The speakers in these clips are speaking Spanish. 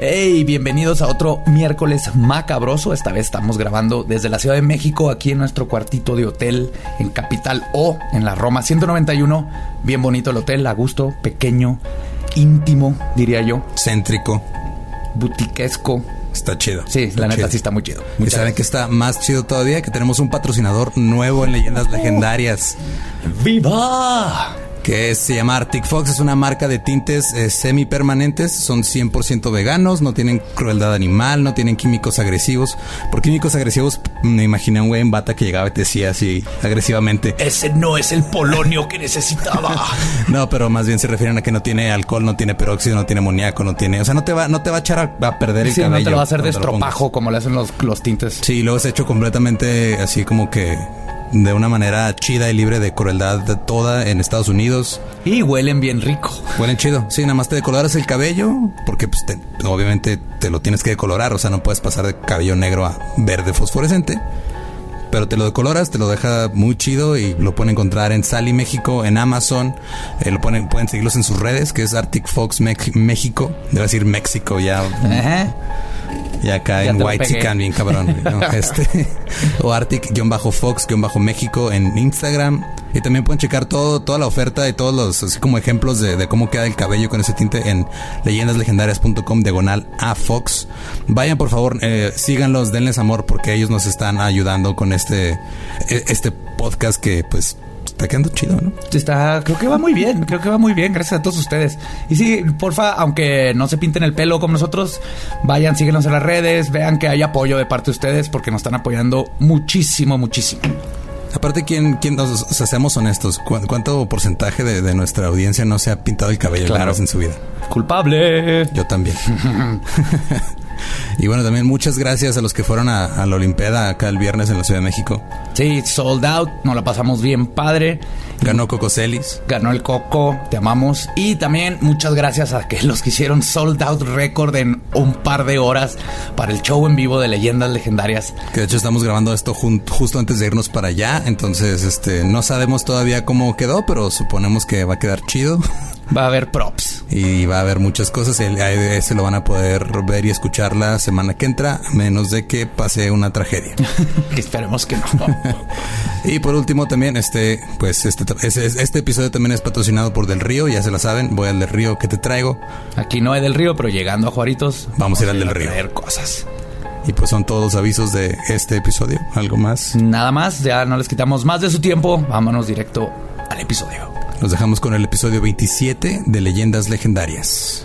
Hey, bienvenidos a otro miércoles macabroso. Esta vez estamos grabando desde la Ciudad de México, aquí en nuestro cuartito de hotel en Capital O, en la Roma 191. Bien bonito el hotel, a gusto, pequeño, íntimo, diría yo. Céntrico. Butiquesco. Está chido. Sí, Está la neta chido. sí está muy chido. Y saben que está más chido todavía que tenemos un patrocinador nuevo en Leyendas Legendarias. gracias. ¡Viva! Que se llama Arctic Fox, es una marca de tintes eh, semipermanentes, son 100% veganos, no tienen crueldad animal, no tienen químicos agresivos. Por químicos agresivos me imaginé a un güey en bata que llegaba y te decía así agresivamente. Ese no es el polonio que necesitaba. No, pero más bien se refieren a que no tiene alcohol, no tiene peróxido, no tiene amoníaco, no tiene, o sea, no te va no te va a echar a, a perder el sí, cabello. no te lo va a hacer de estropajo como le hacen los, los tintes. Sí, luego es hecho completamente así como que de una manera chida y libre de crueldad de toda en Estados Unidos. Y huelen bien rico. Huelen chido. Sí, nada más te decoloras el cabello porque pues te- obviamente te lo tienes que decolorar, o sea, no puedes pasar de cabello negro a verde fosforescente. Pero te lo decoloras, te lo deja muy chido y lo pueden encontrar en Sally México, en Amazon. Eh, lo ponen, pueden seguirlos en sus redes, que es Arctic Fox México. Debe decir México ya. Ajá. Y acá Ya en te lo White pegué. Chican, bien cabrón. ¿no? Este, o Arctic-Fox-México en Instagram. Y también pueden checar todo, toda la oferta y todos los así como ejemplos de, de cómo queda el cabello con ese tinte en leyendaslegendarias.com diagonal a Fox. Vayan por favor, eh, síganlos, denles amor porque ellos nos están ayudando con este, e- este podcast que pues está quedando chido, ¿no? Está, creo que va muy bien, creo que va muy bien, gracias a todos ustedes. Y sí, porfa, aunque no se pinten el pelo como nosotros, vayan, síguenos en las redes, vean que hay apoyo de parte de ustedes porque nos están apoyando muchísimo, muchísimo. Aparte, ¿quién, quién, o sea, seamos honestos, ¿cu- ¿cuánto porcentaje de, de nuestra audiencia no se ha pintado el cabello Claro. en su vida? Culpable. Yo también. y bueno, también muchas gracias a los que fueron a, la Olimpiada acá el viernes en la Ciudad de México. Sí, sold out, nos la pasamos bien padre. Ganó Coco Celis. Ganó el Coco, te amamos. Y también muchas gracias a que los que hicieron sold out record en un par de horas para el show en vivo de leyendas legendarias. Que de hecho estamos grabando esto justo antes de irnos para allá. Entonces, este, no sabemos todavía cómo quedó, pero suponemos que va a quedar chido. Va a haber props. Y va a haber muchas cosas. El, ese lo van a poder ver y escuchar la semana que entra, menos de que pase una tragedia. Que esperemos que no. Y por último también, este, pues este, este, episodio también es patrocinado por Del Río, ya se la saben, voy al Del Río que te traigo. Aquí no hay del río, pero llegando a Juaritos, Vamos a ir al del río. traer cosas. Y pues son todos los avisos de este episodio. ¿Algo más? Nada más, ya no les quitamos más de su tiempo. Vámonos directo al episodio. Nos dejamos con el episodio 27 de Leyendas Legendarias.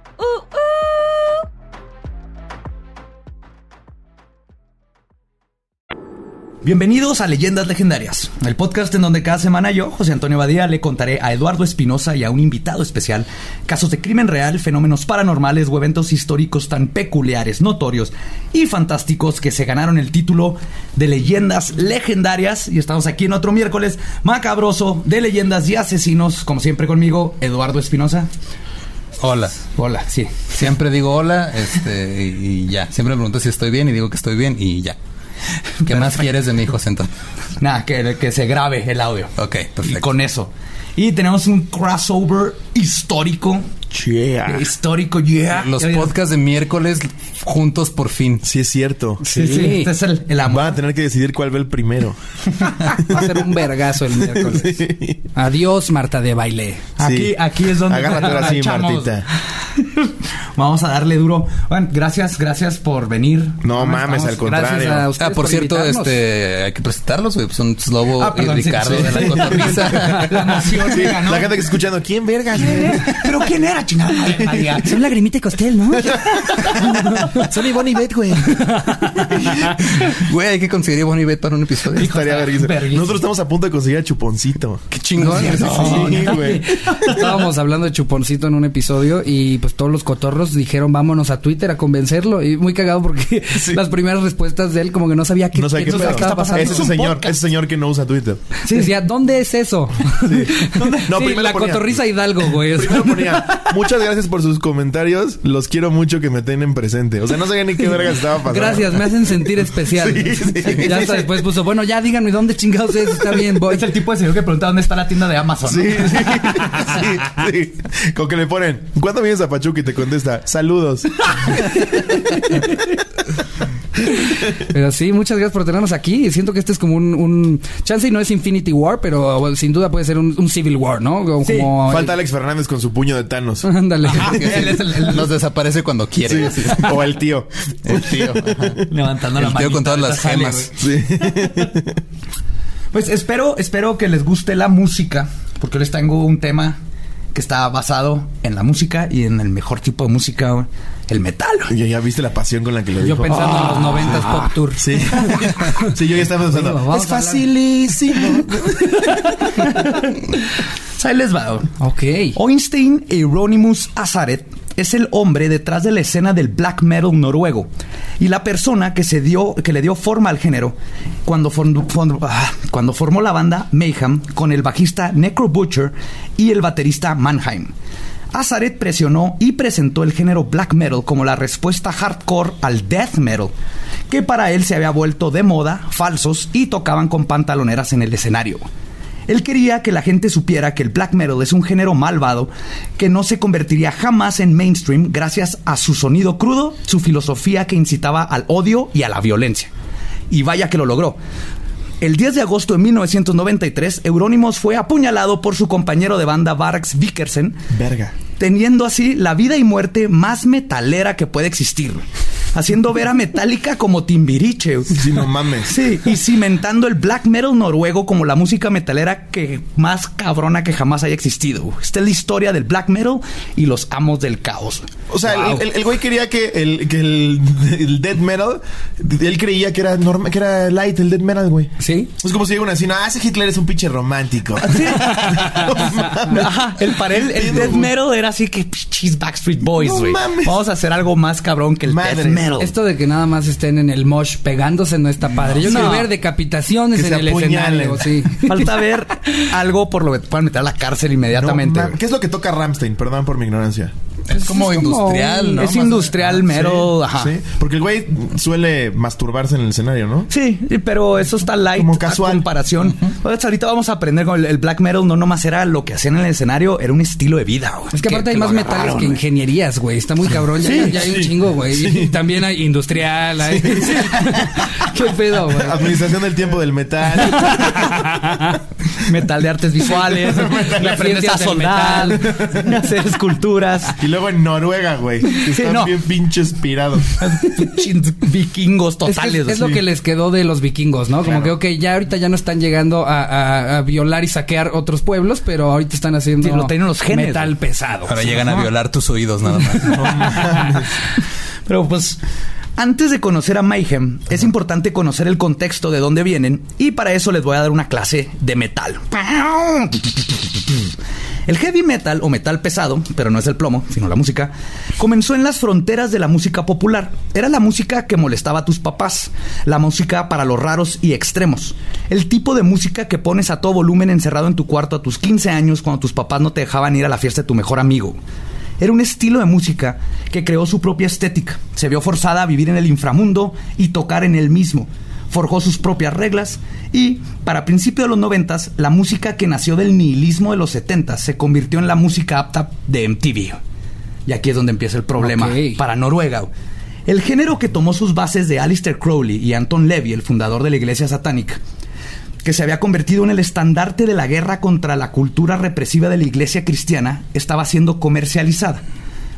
Bienvenidos a Leyendas Legendarias, el podcast en donde cada semana yo, José Antonio Badía, le contaré a Eduardo Espinosa y a un invitado especial casos de crimen real, fenómenos paranormales o eventos históricos tan peculiares, notorios y fantásticos que se ganaron el título de Leyendas Legendarias. Y estamos aquí en otro miércoles macabroso de leyendas y asesinos, como siempre conmigo, Eduardo Espinosa. Hola. Hola, sí. Siempre digo hola, este, y, y ya. Siempre me pregunto si estoy bien y digo que estoy bien y ya. ¿Qué más quieres de mi hijo entonces? Nada, que, que se grabe el audio. Ok, perfecto. Y con eso. Y tenemos un crossover histórico Yeah. Histórico, yeah. Los podcasts de miércoles juntos por fin. Sí, es cierto. Sí, sí. Este es el, el amor. Van a tener que decidir cuál ve el primero. Va a ser un vergazo el miércoles. Sí. Adiós, Marta de baile. Aquí, Sí. aquí es donde Agárrate ahora sí, echamos. Martita. Vamos a darle duro. Bueno, gracias, gracias por venir. No mames, al Gracias a contrario. ustedes Ah, por cierto, invitarnos. este, hay que presentarlos, güey. Son Slobo Ah, perdón, y Ricardo sí. de la cotorriza. La gente que está escuchando, ¿quién vergas? ¿Pero quién era, chingada? madre, María? Son lagrimita y costel, ¿no? Son Ivonne y Beth, güey. Güey, hay que conseguir a Bonnie Bet para un episodio. Estaría verguísima. Nosotros estamos a punto de conseguir a Chuponcito. Qué chingón. Sí, güey. Estábamos hablando de Chuponcito en un episodio y pues todos los cotorros dijeron vámonos a Twitter a convencerlo. Y muy cagado porque las primeras respuestas de él como que no sabía qué, No qué qué estaba pasando. Es ese señor, ese señor que no usa Twitter. Sí, decía, ¿dónde es eso? No, Sí, primero la ponía- cotorriza Hidalgo, güey. Primero ponía, muchas gracias por sus comentarios, los quiero mucho que me tienen presente. O sea, no sabía ni qué verga estaba pasando. Gracias, me hacen sentir especial. Sí, sí. ya hasta después puso, bueno, ya díganme dónde chingados es, está bien, voy. Es el tipo de señor que pregunta dónde está la tienda de Amazon. Sí, sí, sí, sí. Con que le ponen, ¿cuándo vienes a Pachuca? Y te contesta, saludos. Pero sí, muchas gracias por tenernos aquí. Y Siento que este es como un, un chance y no es Infinity War, pero bueno, sin duda puede ser un, un Civil War, ¿no? Como, Sí, como- Falta Alex Fernández con su puño de Thanos. Ándale. El, el- Nos desaparece cuando quiere. Sí. O el tío. El tío. ajá. levantando la El mano. tío con todas las gemas. Sí. Pues espero, espero que les guste la música, porque les tengo un tema que está basado en la música y en el mejor tipo de música, el metal. Ya, ya viste la pasión con la que lo Yo dijo. pensando en los noventas Pop Tour. Sí. sí, yo ya estaba pensando. Bueno, es facilísimo. Ahí les va. Ok. Oinstein Euronymous Azaret es el hombre detrás de la escena del black metal noruego y la persona que se dio que le dio forma al género cuando, form- form- ah, cuando formó la banda Mayhem con el bajista Necro Butcher y el baterista Mannheim. Azaret presionó y presentó el género black metal como la respuesta hardcore al death metal, que para él se había vuelto de moda, falsos y tocaban con pantaloneras en el escenario. Él quería que la gente supiera que el black metal es un género malvado que no se convertiría jamás en mainstream gracias a su sonido crudo, su filosofía que incitaba al odio y a la violencia. Y vaya que lo logró. El 10 de agosto de 1993, Euronymous fue apuñalado por su compañero de banda Vargs Vikersen, Verga. teniendo así la vida y muerte más metalera que puede existir. Haciendo ver a Metallica como Timbiriche. Sí, no mames. Sí, y cimentando el black metal noruego como la música metalera que más cabrona que jamás haya existido. Esta es la historia del black metal y los amos del caos. O sea, el- el, el güey quería que el, que el, el death metal, él creía que era norma, que era light el death metal, güey. Sí. Es como si una así, no, ah, ese Hitler es un pinche romántico. Ajá, el para él, el death metal era así que pichis Backstreet Boys, No güey. mames. Vamos a hacer algo más cabrón que el Madre. death metal. Esto de que nada más estén en el mosh pegándose no está padre. Yo No. quiero ver decapitaciones Que en el apuñalen. escenario. Sí. Falta ver algo por lo que te puedan meter a la cárcel inmediatamente. No. ¿Qué es lo que toca Ramstein? Perdón por mi ignorancia. Es como Es como industrial, ¿no? es industrial mero, ajá. Sí, porque el güey suele masturbarse en el escenario, ¿no? Sí, pero eso está light Como casual. a comparación. Pues ahorita vamos a aprender con el, el black metal, no nomás era lo que hacían en el escenario, era un estilo de vida. güey. Es que aparte hay más metales que ingenierías, güey. Está muy cabrón. Ya, Sí, ya hay un sí, chingo, güey. sí. Y también hay industrial. Hay... ¿Qué pedo, güey? Administración del tiempo del metal. Metal de artes visuales, le aprendes a soldar, hacer esculturas. y luego en Noruega, güey. Están no. bien pinches pirados. Vikingos Es, que totales. es lo que les quedó de los vikingos, ¿no? Como que, ok, ya ahorita ya no están llegando a, a- a violar y saquear otros pueblos, pero ahorita están haciendo Sí, lo tienen los genes, metal pesado. Ahora llegan a violar tus oídos nada más. Pero pues, antes de conocer a Mayhem, es importante conocer el contexto de dónde vienen y para eso les voy a dar una clase de metal. El heavy metal o metal pesado, pero no es el plomo, sino la música, comenzó en las fronteras de la música popular. Era la música que molestaba a tus papás, la música para los raros y extremos, el tipo de música que pones a todo volumen encerrado en tu cuarto a tus 15 años cuando tus papás no te dejaban ir a la fiesta de tu mejor amigo. Era un estilo de música que creó su propia estética. Se vio forzada a vivir en el inframundo y tocar en él mismo. Forjó sus propias reglas y, para principios de los noventas, la música que nació del nihilismo de los setentas se convirtió en la música apta de MTV. Y aquí es donde empieza el problema para Noruega. El género que tomó sus bases de Alistair Crowley y Anton Levy, el fundador de la iglesia satánica, que se había convertido en el estandarte de la guerra contra la cultura represiva de la iglesia cristiana, estaba siendo comercializada.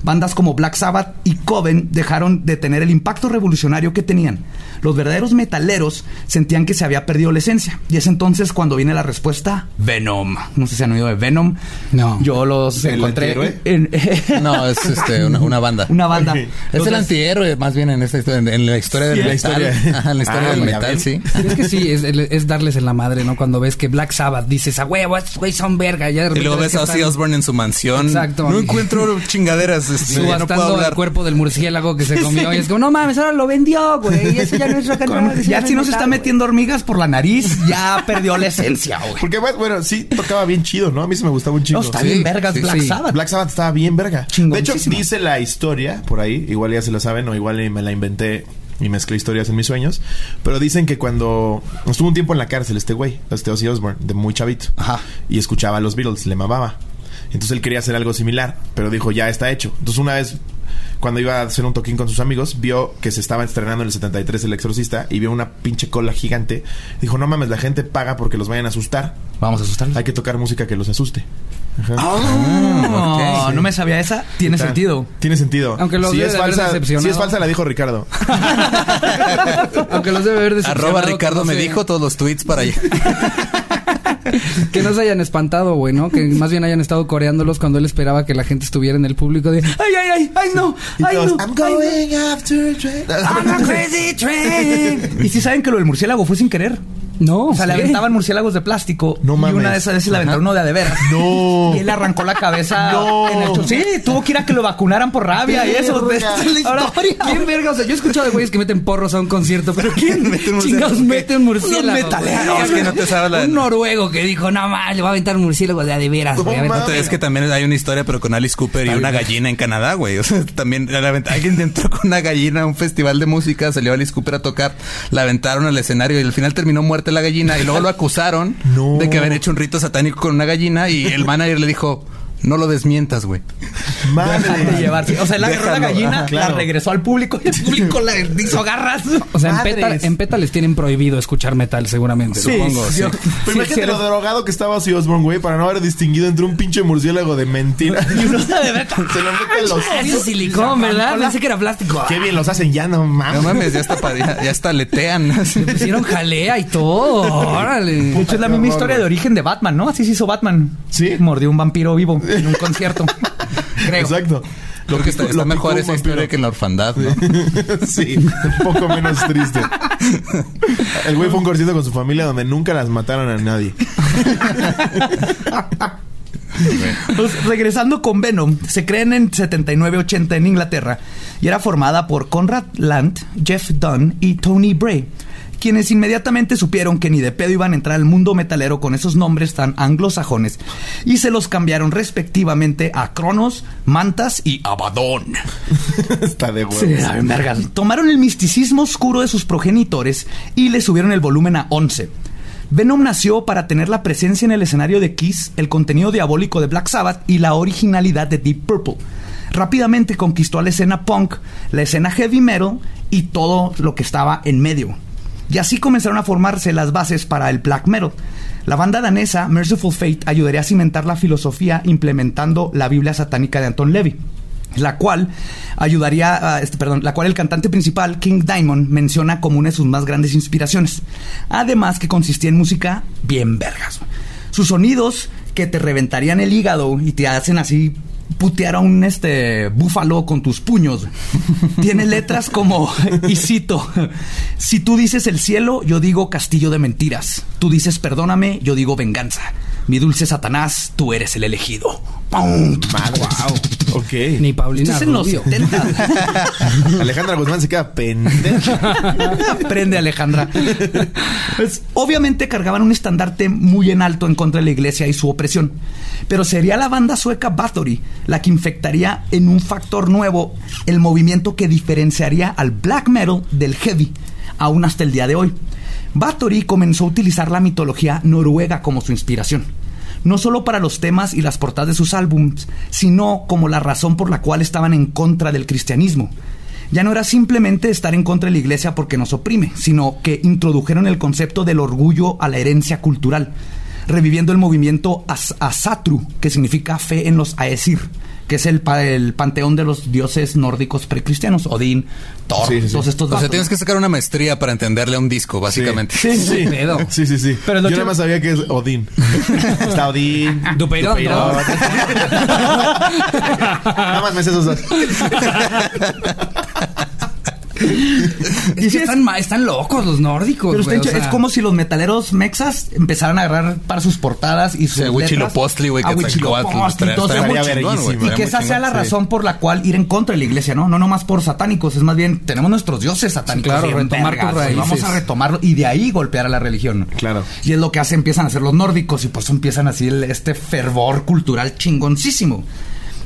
Bandas como Black Sabbath y Coven dejaron de tener el impacto revolucionario que tenían. Los verdaderos metaleros sentían que se había perdido la esencia. Y es entonces cuando viene la respuesta Venom. No sé si han oído de Venom. No. Yo los ¿El encontré antihéroe? en, No, es este, una, una banda. una banda. Es Los el antihéroe, más bien en esta historia, en, en la historia del Sí, la metal. historia. Ajá, en la historia Ah, del metal, sí. Es que sí, es, es darles en la madre, ¿no? Cuando ves que Black Sabbath dices, a huevo, estos güey son verga. Ya de Y luego ves a Ozzy Osbourne en su mansión. Exacto. No encuentro chingaderas. Este, ya no puedo Subastando el cuerpo del murciélago que se comió. Y es como, no mames, ahora lo vendió, güey. Y eso ya no es rock and roll. ya no si no se está metiendo hormigas por la nariz, ya perdió la esencia, güey. Porque, bueno, sí tocaba bien chido, ¿no? A mí sí me gustaba un No, chingo. está Sí, bien vergas sí, Black sí. Sabbath. Black Sabbath estaba bien verga. De hecho, dice la historia por ahí, igual ya se la saben o igual me la inventé y mezclé historias en mis sueños, pero dicen que cuando estuvo un tiempo en la cárcel este güey, este Ozzy Osbourne, de muy chavito, Ajá. y escuchaba a los Beatles, le mamaba. Entonces él quería hacer algo similar, pero dijo, ya está hecho. Entonces una vez, cuando iba a hacer un toquín con sus amigos, vio que se estaba estrenando en el 73 El Exorcista y vio una pinche cola gigante. Dijo, no mames, la gente paga porque los vayan a asustar. Vamos a asustarlos. Hay que tocar música que los asuste. Ajá. No, ok. no me sabía esa. Tiene Está- sentido. Tiene sentido. Aunque los si debe es de falsa, si es falsa la dijo Ricardo. Aunque los debe haber decepcionado Arroba Ricardo me dijo todos los tweets para allá. Que no se hayan espantado, güey, ¿no? Que más bien hayan estado coreándolos cuando él esperaba que la gente estuviera en el público de... ¡Ay, ay, ay! ¡Ay, no! Y ¡Ay, todos, no! I'm ay, no". going after a train. I'm a crazy train. y si saben que lo del murciélago fue sin querer. No, O sea, le aventaban murciélagos de plástico. No y mames. una de esas veces le aventaron uno de a de veras. No. Y él le arrancó la cabeza No. en el Sí, tuvo que ir a que lo vacunaran por rabia y eso. Verga. Esta es la Ahora. ¿quién verga? O sea, yo he escuchado de güeyes que meten porros a un concierto, pero ¿quién Mete un murciélago? chingados mete un murciélago? Metaleros, que no te sabes la- Un noruego que dijo, no más, le va a aventar un murciélago de a de veras, güey. A ver, No No es que también hay una historia, pero con Alice Cooper y una gallina en Canadá, güey. O sea, también alguien entró con una gallina a un festival de música, salió Alice Cooper a tocar, la aventaron al escenario y al final terminó muerta la gallina y luego lo acusaron No. de que habían hecho un rito satánico con una gallina y el manager le dijo, no lo desmientas, güey. Madre. llevarse. O sea, él agarró la gallina, Ajá, claro. la regresó al público y el público la hizo garras. O sea, en Madres. Peta, en Peta les tienen prohibido escuchar metal, seguramente. Sí, supongo. yo- sí. Pero sí, imagínate lo drogado que estaba Ozzy Osbourne, güey, para no haber distinguido entre un pinche murciélago de mentira. Y uno de verdad. Se lo meten los Es silicón, ¿verdad? Pensé que era plástico. Qué bien los hacen ya, no mames. No mames, ya está, ya, ya hasta letean. Le pusieron jalea y todo. Órale. De hecho, es la misma historia de origen de Batman, ¿no? Así se hizo Batman. Sí. Mordió un vampiro vivo en un concierto. Creo. Exacto. Creo que está, está lo mejor esa historia que en la orfandad, ¿no? sí, un poco menos triste. El güey fue un concierto con su familia donde nunca las mataron a nadie. Pues, regresando con Venom, se creen en 79-80 en Inglaterra y era formada por Conrad Land, Jeff Dunn y Tony Bray, quienes inmediatamente supieron que ni de pedo iban a entrar al mundo metalero con esos nombres tan anglosajones y se los cambiaron respectivamente a Cronos, Mantas y Abaddon. Está de huevos. Sí. Tomaron el misticismo oscuro de sus progenitores y le subieron el volumen a 11. Venom nació para tener la presencia en el escenario de Kiss, el contenido diabólico de Black Sabbath y la originalidad de Deep Purple. Rápidamente conquistó a la escena punk, la escena heavy metal y todo lo que estaba en medio. Y así comenzaron a formarse las bases para el black metal. La banda danesa Merciful Fate ayudaría a cimentar la filosofía implementando la Biblia satánica de Anton Levy la cual ayudaría a, este, perdón, la cual el cantante principal King Diamond menciona como una de sus más grandes inspiraciones. Además que consistía en música bien vergas. Sus sonidos que te reventarían el hígado y te hacen así putear a un este búfalo con tus puños. Tiene letras como y cito, si tú dices el cielo, yo digo castillo de mentiras. Tú dices perdóname, yo digo venganza. Mi dulce Satanás, tú eres el elegido. ¡Pum! Wow. Ok. Ni Paulina Esto es en los Rubio. 70. Alejandra Guzmán se queda pendeja. Aprende, Alejandra. Pues, obviamente cargaban un estandarte muy en alto en contra de la iglesia y su opresión. Pero sería la banda sueca Bathory la que infectaría en un factor nuevo el movimiento que diferenciaría al black metal del heavy, aún hasta el día de hoy. Bathory comenzó a utilizar la mitología noruega como su inspiración. No solo para los temas y las portadas de sus álbums, sino como la razón por la cual estaban en contra del cristianismo. Ya no era simplemente estar en contra de la iglesia porque nos oprime, sino que introdujeron el concepto del orgullo a la herencia cultural, reviviendo el movimiento As- Asatru, que significa fe en los Aesir, que es el, pa- el panteón de los dioses nórdicos precristianos, Odín, Thor, Sí, sí, sí. todos estos O sea, tienes que sacar una maestría para entenderle a un disco, básicamente. Sí, sí, sí. Pedo. Sí, sí, sí. Pero Yo nada más sabía que es Odín. Está Odín. Dupeirón, Dupeirón. nada más me sé esos dos. Es que están, locos los nórdicos. Pero está güey, o hecho- sea, es como si los metaleros mexas empezaran a agarrar para sus portadas y sus güey, verguísima. Y que esa sea la razón por la cual ir en contra de la iglesia, ¿no? No nomás por satánicos, es más bien, tenemos nuestros dioses satánicos. Claro, retomar Vamos a retomarlo y de ahí golpear a la religión. Claro. Y es lo que hace, empiezan a hacer los nórdicos y por eso empiezan así este fervor cultural chingoncísimo.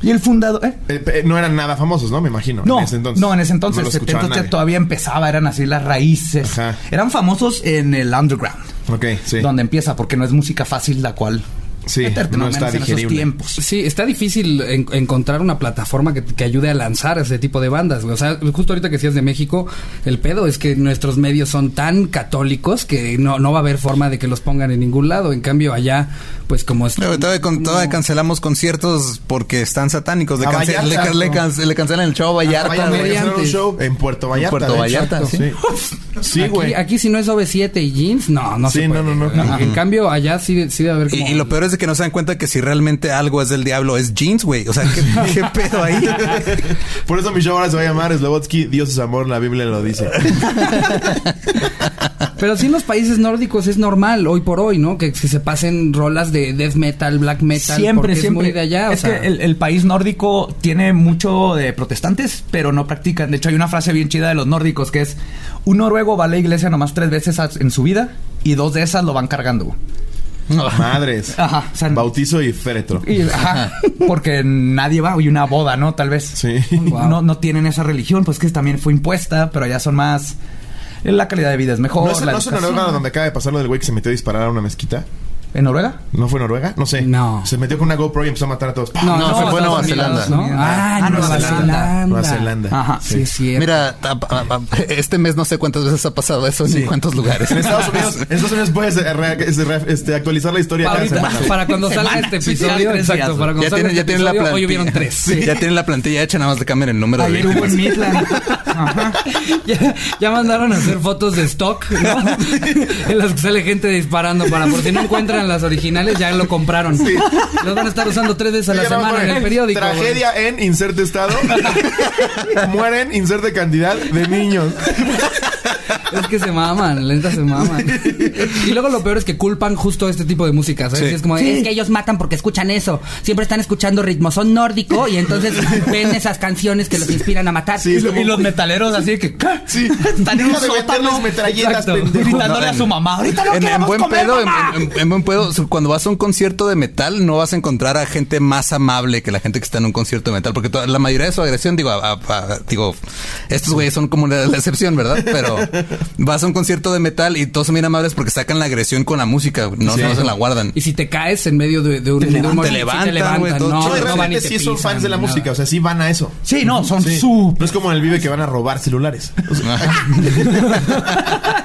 Y el fundador... ¿eh? Eh, eh, no eran nada famosos, ¿no? Me imagino. No, en ese entonces. no, en ese entonces, No los escuchaba 70 nadie. todavía empezaba, eran así las raíces. Ajá. Eran famosos en el underground. Ok, sí. donde empieza, porque no es música fácil la cual Sí, meterte, no está en esos digerible. tiempos. Sí, está difícil en- encontrar una plataforma que, que ayude a lanzar ese tipo de bandas. O sea, justo ahorita que decías de México, el pedo es que nuestros medios son tan católicos que no, no va a haber forma de que los pongan en ningún lado. En cambio, allá, pues como es. Pero todavía, con- todavía no- cancelamos conciertos porque están satánicos. Le, A cance- Vallarta, le can- le ¿no? can- le cancelan el show a Vallarta. Vayan a güey. hacer un comediantes. show en Puerto Vallarta. Puerto de. Vallarta, sí. Güey. aquí si no es OV7 y jeans, no, no Sí, se no, puede. no, no. Ajá. En cambio, allá sí, sí debe haber Y, como... y lo peor es de que no se dan cuenta que si realmente algo es del diablo es jeans, güey. O sea, ¿qué, qué pedo ahí? Por eso mi show ahora se va a llamar Slobotsky, Dios es amor, la Biblia lo dice. Pero sí en los países nórdicos es normal, hoy por hoy, ¿no? Que, que se pasen rolas de death metal, black metal. Siempre, porque siempre. Es muy de allá, o es sea, que el, el país nórdico tiene mucho de protestantes, pero no practican. De hecho, hay una frase bien chida de los nórdicos que es: un noruego va a la iglesia nomás tres veces en su vida y dos de esas lo van cargando. Madres. Ajá. O sea, Bautizo y féretro. y- ajá, porque nadie va, y una boda, ¿no? Tal vez. Sí. Wow. No, no tienen esa religión, pues que también fue impuesta, pero allá son más. La calidad de vida es mejor. ¿No es, la no es. Noruega donde acaba de pasar lo del güey que se metió a disparar a una mezquita? ¿En Noruega? ¿No fue Noruega? No sé. No. Se metió con una GoPro y empezó a matar a todos. No, fue- fue Estados Nueva Zelanda. ¿no? Ah, Ah, Nueva Nueva Zelanda. Zelanda. Nueva Zelanda. Ajá. Sí, sí. Mira, a- a- a- este mes no sé cuántas veces ha pasado eso Sí. en cuántos lugares. En Estados Unidos, en Estados Unidos puedes eh, re- este, re- este, actualizar la historia cada Ahorita, semana. para cuando salga Semana. este sí, episodio, exacto, para cuando Ya salga tienen, ya este tienen la plantilla. hoy hubieron tres. Sí, Ya tienen la plantilla hecha, nada más de cambiar el número de Ayer hubo en. Midland. Ajá. ya, ya mandaron a hacer fotos de stock, ¿no? en las que sale gente disparando para por si no encuentran las originales, ya lo compraron. Los van a estar usando tres veces a la semana en el periódico. güey. Tragedia en inserte estado. Mueren inserte cantidad de niños. Es que se maman, la neta se maman. Y luego lo peor es que culpan justo este tipo de música, ¿sabes? Sí. Es como, es que ellos matan porque escuchan eso. Siempre están escuchando ritmo, son nórdico y entonces ven esas canciones que los inspiran a matar. Sí, Y, es lo- como- y los metaleros así que ¿qué? Sí. están en un sótano metralletas, gritándole No, a su en- mamá. Ahorita no En, en buen comer, pedo, en, mamá". en- en buen pedo, cuando vas a un concierto de metal, no vas a encontrar a gente más amable que la gente que está en un concierto de metal, porque toda- la mayoría de su agresión, digo, a- a- a- digo, estos güeyes son como la, la excepción, ¿verdad? Pero vas a un concierto de metal y todos son bien amables porque sacan la agresión con la música, no, Sí. no se la guardan. Y si te caes en medio de, de un, Te de un levantan, te sí levantan, güey, todo no. No, van y realmente te sí son pisan fans de la nada. música, o sea, sí van a eso. Sí, no, son Sí. su No es como en el Vive que van a robar celulares. O sea,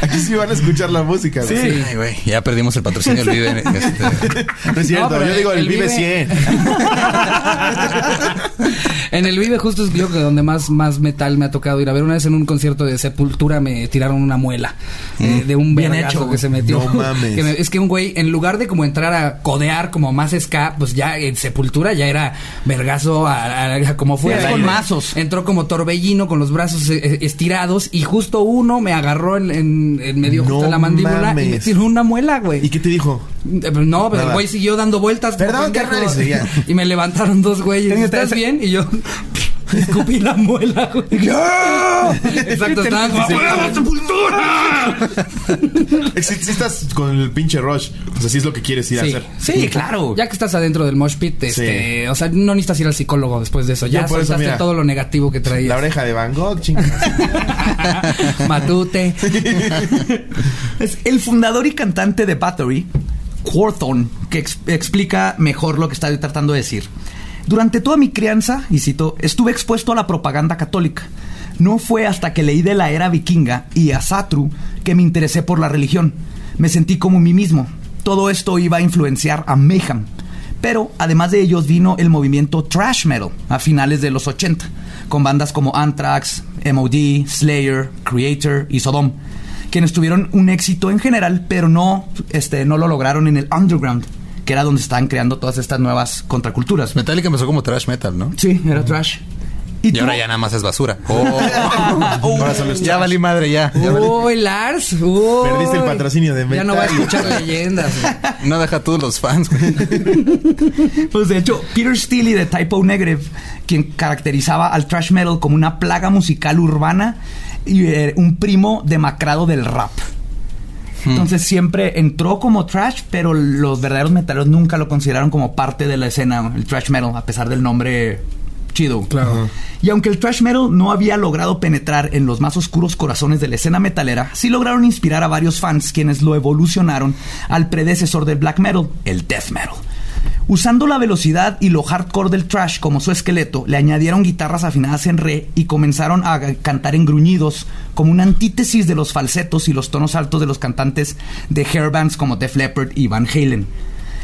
aquí sí van a escuchar la música. güey. Ay, güey, ya perdimos el patrocinio del Vive. este. No es cierto, No, yo digo el, el Vive, Vive- 100. En el Vive justo es yo que donde más, más metal me ha tocado ir a ver. Una vez en un concierto de Sepultura me tiraron una muela eh, de un Bien vergazo hecho, que se metió. No mames. Que me- es que un güey, en lugar de como entrar a codear como más ska, pues ya en Sepultura ya era vergazo a, a- a- como fue. Con mazos. Entró como torbellino con los brazos eh, eh, estirados y justo uno me agarró en, en, en medio No justo en la mandíbula y me tiró una muela, güey. ¿Y qué te dijo? Pero No, pero el Nada. güey siguió dando vueltas. Perdón, carnal, y seguía. Y me levantaron dos güeyes. ¿Estás bien? Y yo escupí la muela, güey. Exacto, estaban como, Si, si estás con el pinche rush, o sea, sí es lo que quieres ir a hacer. Sí, claro. Ya que estás adentro del mosh pit, este, o sea, no necesitas ir al psicólogo después de eso. Ya por eso, soltaste mira, todo lo negativo que traías. La oreja de Van Gogh, chingas. Matute. Es el fundador y cantante de Battery Quorthon, que ex- explica mejor lo que estoy tratando de decir. Durante toda mi crianza, y cito, estuve expuesto a la propaganda católica. No fue hasta que leí de la era vikinga y a Satru que me interesé por la religión. Me sentí como mí mismo. Todo esto iba a influenciar a Mayhem. Pero además de ellos vino el movimiento thrash metal a finales de los 80, con bandas como Anthrax, MOD, Slayer, Creator y Sodom, quienes tuvieron un éxito en general, pero no, este, no lo lograron en el underground, que era donde estaban creando todas estas nuevas contraculturas. Metallica empezó como trash metal, ¿no? Sí, era thrash. Y ahora ya nada más es basura. Oh. Ahora solo es ya valí madre, ya. ya valí. Uy, Lars. Uy. Perdiste el patrocinio de Ya no va a escuchar leyendas. güey. No deja a todos los fans, güey. Pues de hecho, Peter Steele de Typo Negative, quien caracterizaba al thrash metal como una plaga musical urbana y eh, un primo demacrado del rap. Entonces siempre entró como trash, pero los verdaderos metaleros nunca lo consideraron como parte de la escena, el trash metal, a pesar del nombre chido. Claro. Y aunque el thrash metal no había logrado penetrar en los más oscuros corazones de la escena metalera, sí lograron inspirar a varios fans quienes lo evolucionaron al predecesor del black metal, el death metal. Usando la velocidad y lo hardcore del thrash como su esqueleto, le añadieron guitarras afinadas en re y comenzaron a cantar en gruñidos como una antítesis de los falsetos y los tonos altos de los cantantes de hair bands como Def Leppard y Van Halen.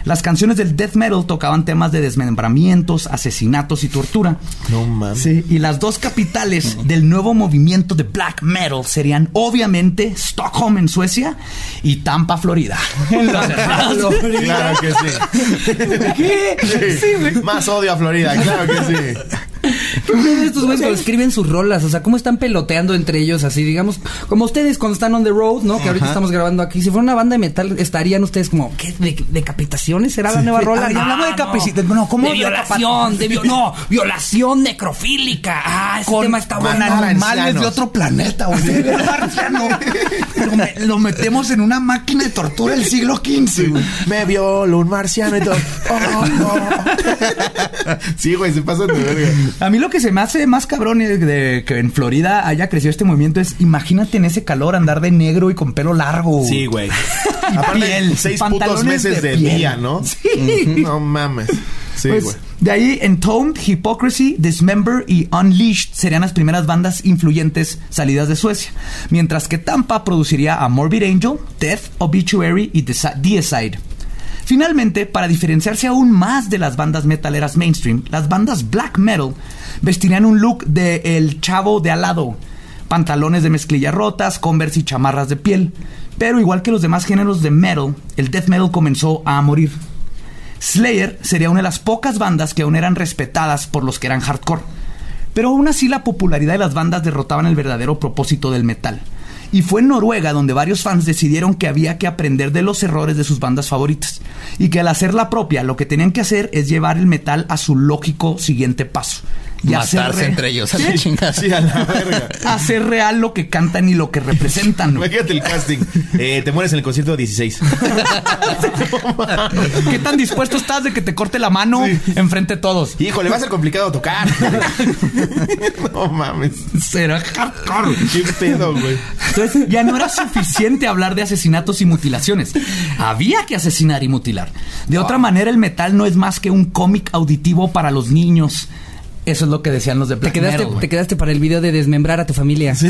Las canciones del death metal tocaban temas de desmembramientos, asesinatos y tortura. No mames. Sí, y las dos capitales del nuevo movimiento de black metal serían obviamente Stockholm en Suecia y Tampa, Florida. Claro que sí. ¿Qué? Sí. Más odio a Florida, claro que sí. Ustedes estos güeyes cuando escriben sus rolas, o sea, cómo están peloteando entre ellos, así, digamos, como ustedes cuando están on the road, ¿no? Que ahorita estamos grabando aquí. Si fuera una banda de metal, estarían ustedes como, ¿qué? ¿De, decapitaciones? ¿Será la nueva rola? Ah, ya hablamos de capaci- no. no, ¿cómo De de violación, de vio- no, violación necrofílica. Ah, ese tema está con bueno. animales de otro planeta, güey. El marciano. Lo, me- lo metemos en una máquina de tortura del siglo XV, güey. Me violó un marciano y todo. Oh, oh. Sí, güey, se pasan de verga. A mí lo que se me hace más cabrón es de que en Florida haya crecido este movimiento es imagínate en ese calor andar de negro y con pelo largo. Sí, güey. Y Aparte, piel, seis putos meses de, piel. día, ¿no? Sí. No mames. Sí, Pues, güey. de ahí, Entombed, Hypocrisy, Dismember y Unleashed serían las primeras bandas influyentes salidas de Suecia. Mientras que Tampa produciría a Morbid Angel, Death, Obituary y Deicide. Finalmente, para diferenciarse aún más de las bandas metaleras mainstream, las bandas black metal vestirían un look de el chavo de al lado. Pantalones de mezclilla rotas, converse y chamarras de piel. Pero igual que los demás géneros de metal, el death metal comenzó a morir. Slayer sería una de las pocas bandas que aún eran respetadas por los que eran hardcore. Pero aún así la popularidad de las bandas derrotaban el verdadero propósito del metal. Y fue en Noruega donde varios fans decidieron que había que aprender de los errores de sus bandas favoritas. Y que al hacer la propia lo que tenían que hacer es llevar el metal a su lógico siguiente paso. Y Matarse re- entre ellos. a la Sí. chingada. Sí, a la verga. Hacer real lo que cantan y lo que representan. güey. Imagínate el casting. Eh, te mueres en el concierto 16. ¿Qué tan dispuesto estás de que te corte la mano enfrente de todos? Híjole, va a ser complicado tocar. no mames. Será hardcore. Qué pedo, güey. Entonces ya no era suficiente hablar de asesinatos y mutilaciones. Había que asesinar y mutilar. De otra manera, el metal no es más que un cómic auditivo para los niños. Eso es lo que decían los de Te Black quedaste, Metal, güey. te quedaste para el video de desmembrar a tu familia.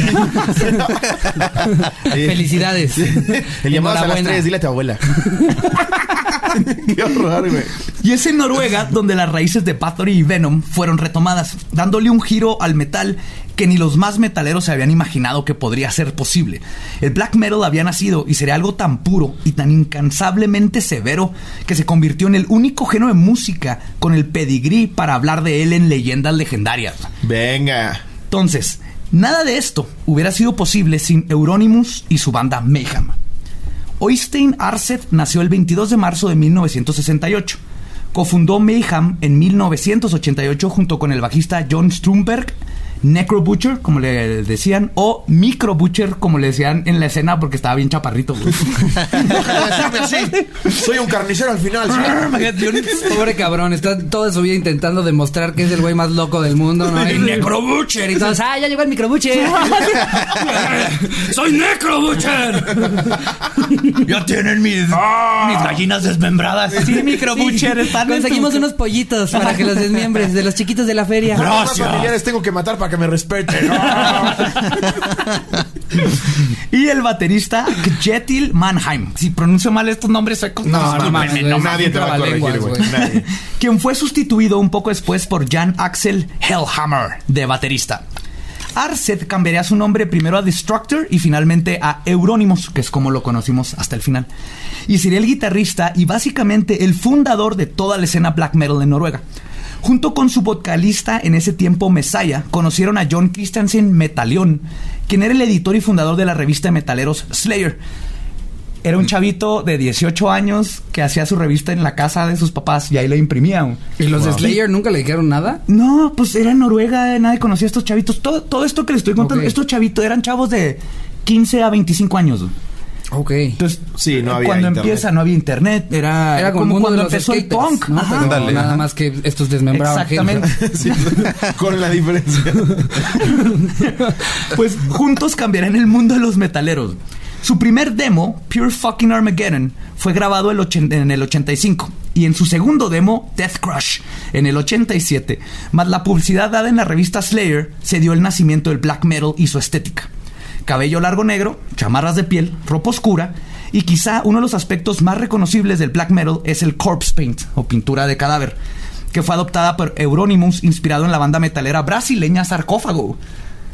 Felicidades. El llamado a las Enhorabuena. 3, dile a tu abuela. Qué horror, güey. Y es en Noruega donde las raíces de Bathory y Venom fueron retomadas, dándole un giro al metal que ni los más metaleros se habían imaginado que podría ser posible. El black metal había nacido y sería algo tan puro y tan incansablemente severo que se convirtió en el único género de música con el pedigrí para hablar de él en leyendas legendarias. Venga. Entonces, nada de esto hubiera sido posible sin Euronymous y su banda Mayhem. Oystein Arset nació el 22 de marzo de 1968. Cofundó Mayhem en 1988 junto con el bajista John Strumberg, Necro Butcher, como le decían, o Micro Butcher, como le decían en la escena porque estaba bien chaparrito. güey. Soy un carnicero al final. Pobre cabrón, está toda su vida intentando demostrar que es el güey más loco del mundo, ¿no? El Necrobucher. Y todos, ah, ya llegó el Microbucher. ¡Soy Necrobucher! ya tienen mis, mis gallinas desmembradas. Sí, Micro Butcher, están en Conseguimos unos pollitos para que los desmiembres de los chiquitos de la feria. Más familiares tengo que matar para que me respeten. Y el baterista Kjetil Mannheim. Si pronuncio mal estos nombres suecos, No, no mames, no. Nadie te va a corregir, güey. quien fue sustituido un poco después por Jan Axel Hellhammer de baterista. Arset cambiaría su nombre primero a Destructor y finalmente a Euronymous, que es como lo conocimos hasta el final. Y sería el guitarrista y básicamente el fundador de toda la escena black metal en Noruega. Junto con su vocalista en ese tiempo Messiah, conocieron a John Christensen Metalion, quien era el editor y fundador de la revista de metaleros Slayer. Era un chavito de 18 años que hacía su revista en la casa de sus papás y ahí la imprimía. güey. ¿Y los de Slayer nunca le dijeron nada? No, pues era en Noruega, nadie conocía a estos chavitos. Todo, todo esto que les estoy contando, estos chavitos eran chavos de 15 a 25 años. Ok. Entonces, Sí, no había cuando internet. empieza no había internet, era, Era como, cuando empezó el punk. ¿no? Ajá. Pero Ándale, nada ajá. más que estos desmembraban gente. Exactamente. Sí, con la diferencia. pues juntos cambiarán el mundo de los metaleros. Su primer demo, Pure Fucking Armageddon, fue grabado el en el 85 y en su segundo demo, Death Crush, en el 87. Más la publicidad dada en la revista Slayer se dio el nacimiento del black metal y su estética. Cabello largo negro, chamarras de piel, ropa oscura y quizá uno de los aspectos más reconocibles del black metal es el corpse paint o pintura de cadáver, que fue adoptada por Euronymous inspirado en la banda metalera brasileña Sarcófago.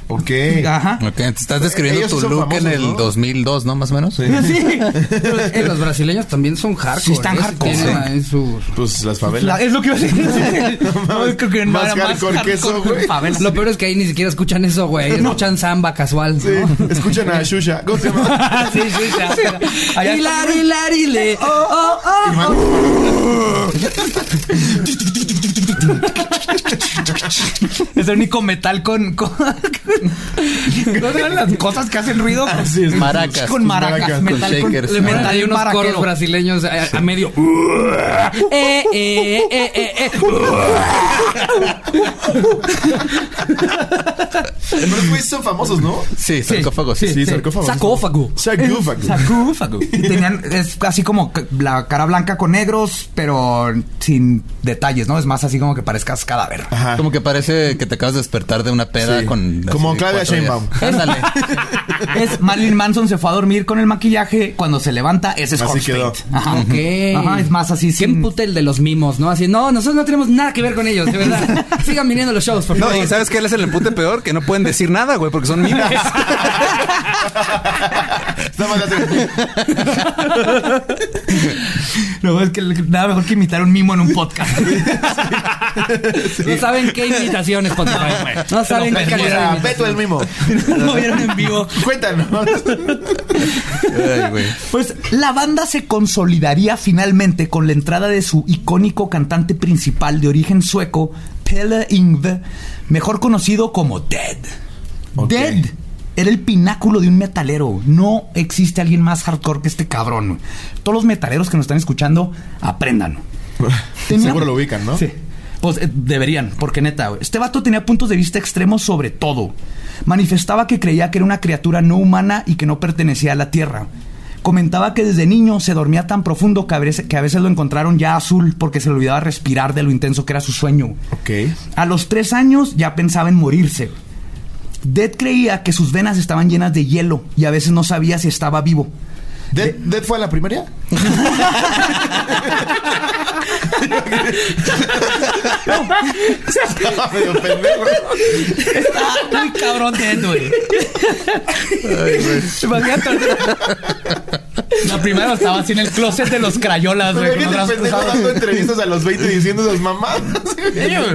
Ok. Ajá. Ok, te estás describiendo Ellos tu look en famosos, el ¿no? 2002, ¿no? Más o menos. Sí. Eh, los brasileños también son hardcore. Sí, están ¿eh? hardcore, Tienen sí. ahí su- Pues las favelas. La- es lo que iba a decir. No, creo que más era hardcore que eso, güey. favelas. Lo peor es que ahí ni siquiera escuchan eso, güey. Escuchan samba casual. Sí, ¿no? escuchan a Shusha. ¿Cómo se llama? sí, sí, sí. Allá está. Hilari, hilari, le. Oh, oh, oh. Es el único metal con. con, ¿No eran las cosas que hacen ruido? Así es. Maracas. Con maracas. maracas, metal con shakers. Le meten metal ahí unos maraquero. coros brasileños a, a medio. eh, eh, eh, eh, eh. Pero son famosos, ¿no? Sí, sarcófago, sí. Sí, sarcófago. Sarcófago. Sarcófago. Sarcófago. Y tenían, es así como la cara blanca con negros, pero sin detalles, ¿no? Es más así como que parezcas cadáver. Ajá. Como que parece que te acabas de despertar de una peda Sí. con... Como Claudia. Sheinbaum. Ándale. Es Marilyn Manson se fue a dormir con el maquillaje. Cuando se levanta, ese es Así quedó. paint. Ajá. Ok. Ajá, es más así. ¿Qué sin- el de los mimos, no? Así, no, nosotros no tenemos nada que ver con ellos, de verdad. Sigan viniendo a los shows, por No, favor. y ¿sabes qué? Él es el empute peor, que no pueden decir nada, güey, porque son mimos. No, es que nada mejor que imitar un mimo en un podcast. No saben qué imitación es Spotify, güey. No saben qué calidad Beto el mismo. Lo vieron en vivo. Cuéntanos. Ay, güey. Pues la banda se consolidaría finalmente con la entrada de su icónico cantante principal de origen sueco, Pelle Ingve, mejor conocido como Dead. Dead era el pináculo de un metalero. No existe alguien más hardcore que este cabrón. Todos los metaleros que nos están escuchando, aprendan. Tenía- Seguro lo ubican, ¿no? Sí. Pues eh, deberían, porque neta, güey, este vato tenía puntos de vista extremos sobre todo. Manifestaba que creía que era una criatura no humana y que no pertenecía a la Tierra. Comentaba que desde niño se dormía tan profundo que a veces, que a veces lo encontraron ya azul porque se le olvidaba respirar de lo intenso que era su sueño. Ok. A los tres años ya pensaba en morirse. Dead creía que sus venas estaban llenas de hielo y a veces no sabía si estaba vivo. ¿Dead, Dead fue a la primaria? Estaba medio pendejo. Está muy cabrón Dead, güey. Imagínate. La primera estaba así en el closet de los crayolas, güey. ¿qué con te otras pendejo dando entrevistas a los 20 diciendo esas mamadas?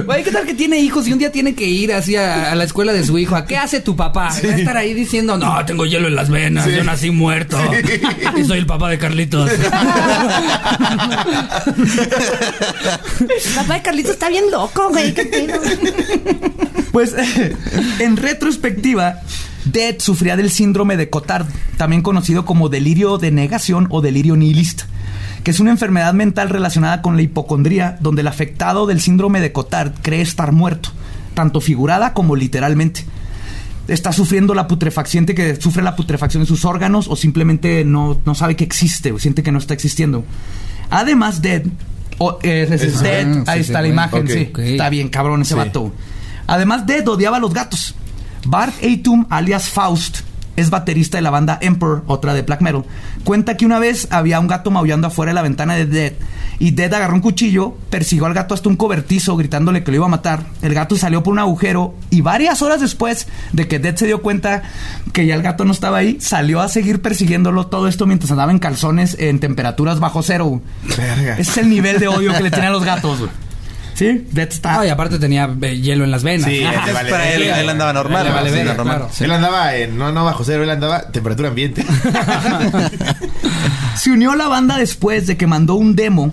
Güey, ¿qué tal que tiene hijos y un día tiene que ir así a, a la escuela de su hijo? ¿A qué hace tu papá? Va a estar ahí diciendo, no, tengo hielo en las venas, Sí. yo nací muerto. Y soy el papá de Carlitos. Papá de Carlitos está bien loco, güey. Pues en retrospectiva, Dead sufría del síndrome de Cotard, también conocido como delirio de negación o delirio nihilista, que es una enfermedad mental relacionada con la hipocondría, donde el afectado del síndrome de Cotard cree estar muerto, tanto figurada como literalmente. Está sufriendo la putrefacción, siente que sufre la putrefacción de sus órganos o simplemente no, no sabe que existe o siente que no está existiendo. Además, Dead, o, eh, es- es Es- Dead, ah, sí, ahí sí, está la bueno. imagen, sí. Está bien cabrón ese Sí. vato. Además, Dead odiaba a los gatos. Bart Atum, alias Faust, es baterista de la banda Emperor, otra de black metal. Cuenta que una vez había un gato maullando afuera de la ventana de Dead y Dead agarró un cuchillo, persiguió al gato hasta un cobertizo gritándole que lo iba a matar. El gato salió por un agujero y varias horas después de que Dead se dio cuenta que ya el gato no estaba ahí, salió a seguir persiguiéndolo todo esto mientras andaba en calzones en temperaturas bajo cero. Verga. Ese es el nivel de odio que le tienen a los gatos. güey. ¿Sí? Dead está... Ah, y aparte tenía eh, hielo en las venas. Sí, vale Para él, verga. él andaba normal. Le vale ¿no? Sí, verga, normal. claro. Él andaba en, no, no bajo cero, él andaba temperatura ambiente. Se unió a la banda después de que mandó un demo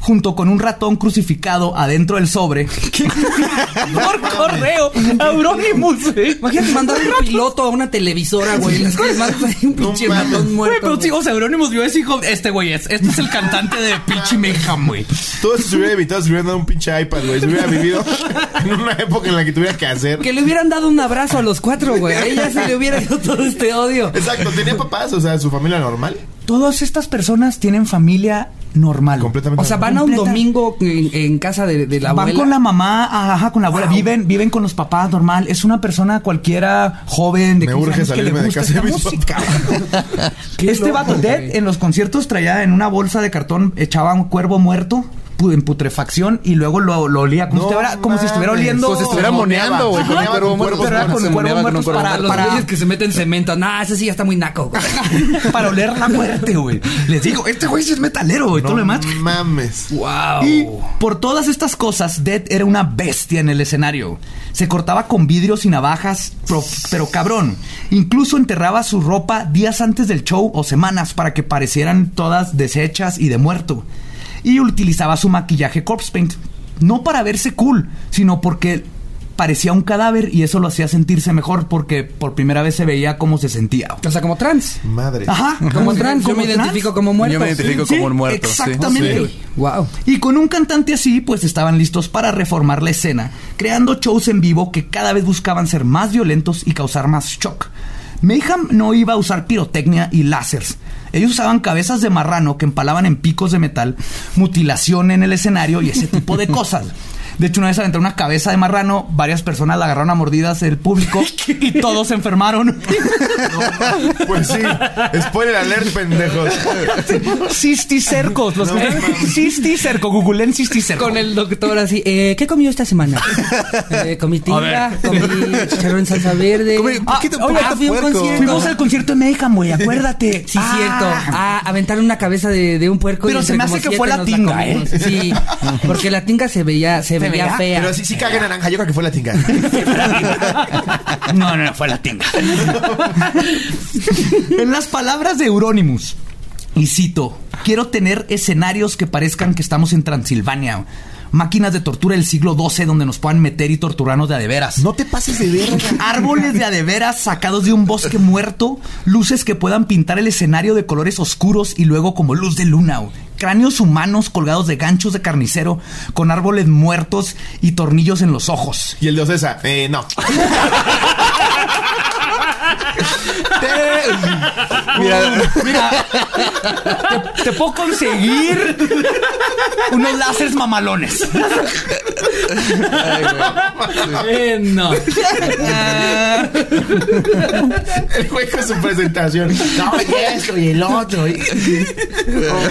junto con un ratón crucificado adentro del sobre por correo a Euronymous. güey. Imagínate mandar un piloto a una televisora, güey. Ahí un No pinche mames. ratón Güey, muerto. pero sí, güey. o sea, Euronymous vio ese hijo. Este güey es. Este es el cantante de pinche Mayhem, güey. Todo eso se hubiera evitado si hubieran dado un pinche iPad, güey. Se hubiera vivido en una época en la que tuviera que hacer. Que le hubieran dado un abrazo a los cuatro, güey. A ella se le hubiera ido todo este odio. Exacto, tenía papás, o sea, su familia normal. Todas estas personas tienen familia normal. Completamente O sea, van a un domingo en, en casa de, de la Van abuela. con la mamá, ajá, con la abuela, viven, viven con los papás normal. Es una persona cualquiera joven de Me 15 urge años que salirme le de casa de mis música. Qué este loco, vato Dead en los conciertos traía en una bolsa de cartón, echaba un cuervo muerto en putrefacción y luego lo, lo olía como, No si estuviera, como si estuviera oliendo. Como si estuviera moneando, güey. Con cuervo muerto. con para-. Los güeyes que se meten cemento. Nah, ese sí ya está muy naco, güey. para oler la muerte, güey. Les digo, este güey sí es metalero, güey. todo lo demás. mames. Wow. Y por todas estas cosas, Dead era una bestia en el escenario. Se cortaba con vidrios y navajas, pero, pero cabrón. Incluso enterraba su ropa días antes del show o semanas para que parecieran todas deshechas y de muerto. Y utilizaba su maquillaje corpse paint. No para verse cool, sino porque parecía un cadáver y eso lo hacía sentirse mejor porque por primera vez se veía cómo se sentía. O sea, como trans. Madre. Ajá, Como trans. Yo me trans. identifico como muerto. Yo me identifico Sí, como un muerto. Exactamente. Sí. Wow. Y con un cantante así, pues estaban listos para reformar la escena, creando shows en vivo que cada vez buscaban ser más violentos y causar más shock. Mayhem no iba a usar pirotecnia y láseres. Ellos usaban cabezas de marrano que empalaban en picos de metal, mutilación en el escenario y ese tipo de cosas. De hecho, una vez aventaron una cabeza de marrano, varias personas la agarraron a mordidas del público y todos se enfermaron. Pues sí. Spoiler alert, pendejos. Cisticercos, los No, que-. Cisticerco, googleen cisticerco. Con el doctor así, eh, ¿qué comió esta semana? Eh, comí tinga, comí chicharrón en salsa verde. Comí ah, ah, fui a un. Fuimos al concierto de Mayhem, güey, acuérdate. Sí, Ah. cierto. Ah, aventaron una cabeza de, de un puerco. Pero y se me hace que fue la tinga, comimos. ¿eh? Sí, porque la tinga se veía, se, veía, veía? fea. Pero sí, sí caga en naranja. Yo creo que fue la tinga. No, no, no, fue la tinga. en las palabras de Euronymous, y cito, quiero tener escenarios que parezcan que estamos en Transilvania. Máquinas de tortura del siglo XII donde nos puedan meter y torturarnos de a de veras. No te pases de verga. Árboles de adeveras sacados de un bosque muerto, luces que puedan pintar el escenario de colores oscuros y luego como luz de luna. Cráneos humanos colgados de ganchos de carnicero con árboles muertos y tornillos en los ojos. Y el de Ocesa, eh, no. Mira, Mira, te, te puedo conseguir unos láseres mamalones. Eh, no. El güey con su presentación. No, y esto y el otro. y-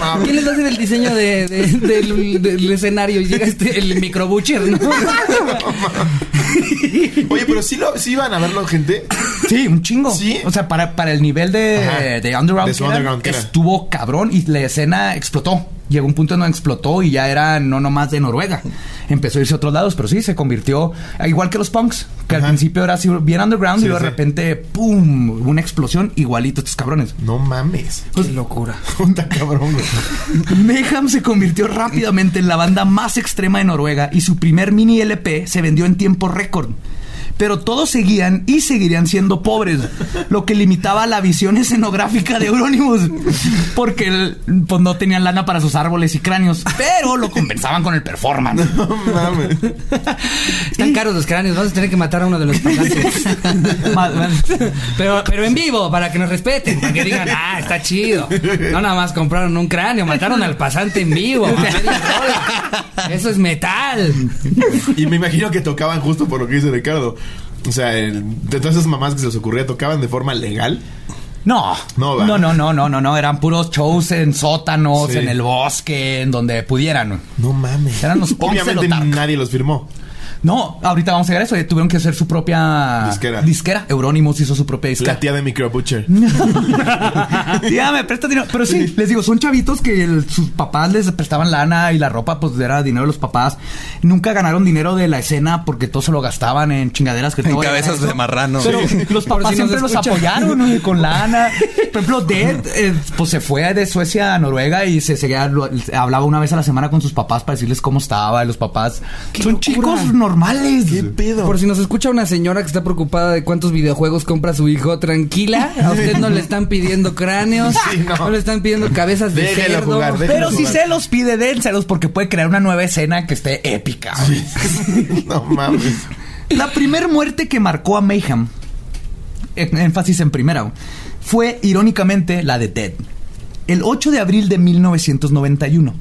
mames. ¿Quién les hace el diseño de, de- del, del escenario? Y llega este, el microbucher, ¿no? Oye, pero sí, lo, sí iban a verlo, gente. Sí, un chingo. Sí. O sea, para, para el nivel de, underground, que underground era. estuvo cabrón y la escena explotó. Llegó un punto en donde explotó y ya era no nomás de Noruega. Empezó a irse a otros lados, pero sí, se convirtió igual que los punks, que al principio era así bien underground Sí, y luego de sí. repente, ¡pum! Una explosión igualito estos cabrones. No mames. Qué locura. Puta cabrón. Mayhem se convirtió rápidamente en la banda más extrema de Noruega y su primer mini LP se vendió en tiempo récord. Pero todos seguían y seguirían siendo pobres, lo que limitaba la visión escenográfica de Euronymous, porque pues, no tenían lana para sus árboles y cráneos, pero lo compensaban con el performance. No mames. Están caros los cráneos, vamos a tener que matar a uno de los pasantes. Pero, pero en vivo, para que nos respeten, para que digan, ah, está chido. No nada más compraron un cráneo, mataron al pasante en vivo. Eso es metal. Y me imagino que tocaban justo por lo que dice Ricardo. O sea, el- de todas esas mamás que se les ocurría, ¿tocaban de forma legal? No, No, va. no, no, no, no, no, no, eran puros shows en sótanos, Sí. en el bosque, en donde pudieran. No mames. Eran los Obviamente nadie los firmó. No, ahorita vamos a llegar a eso. eh, Tuvieron que hacer su propia Disquera. disquera. Euronymous hizo su propia disquera. La tía de Micro Butcher. Tía, me presta dinero. Pero sí, les digo, son chavitos que el- sus papás les prestaban lana y la ropa, pues era dinero de los papás. Nunca ganaron dinero de la escena porque todo se lo gastaban en chingaderas que En todo cabezas de marrano. Pero los papás si siempre los apoyaron ¿no? con lana. Por ejemplo, Dead, eh, pues se fue de Suecia a Noruega y se seguía, lo- hablaba una vez a la semana con sus papás para decirles cómo estaba. Y los papás son locura! chicos normales. ¿Qué pedo? Por si nos escucha una señora que está preocupada de cuántos videojuegos compra su hijo, tranquila. A usted no le están pidiendo cráneos, Sí, no. no. le están pidiendo cabezas de Déjelo cerdo. jugar, Pero si se los pide, dénselos porque puede crear una nueva escena que esté épica. no mames. La primer muerte que marcó a Mayhem, en- énfasis en primera, fue irónicamente la de Ted. El 8 de abril de 1991.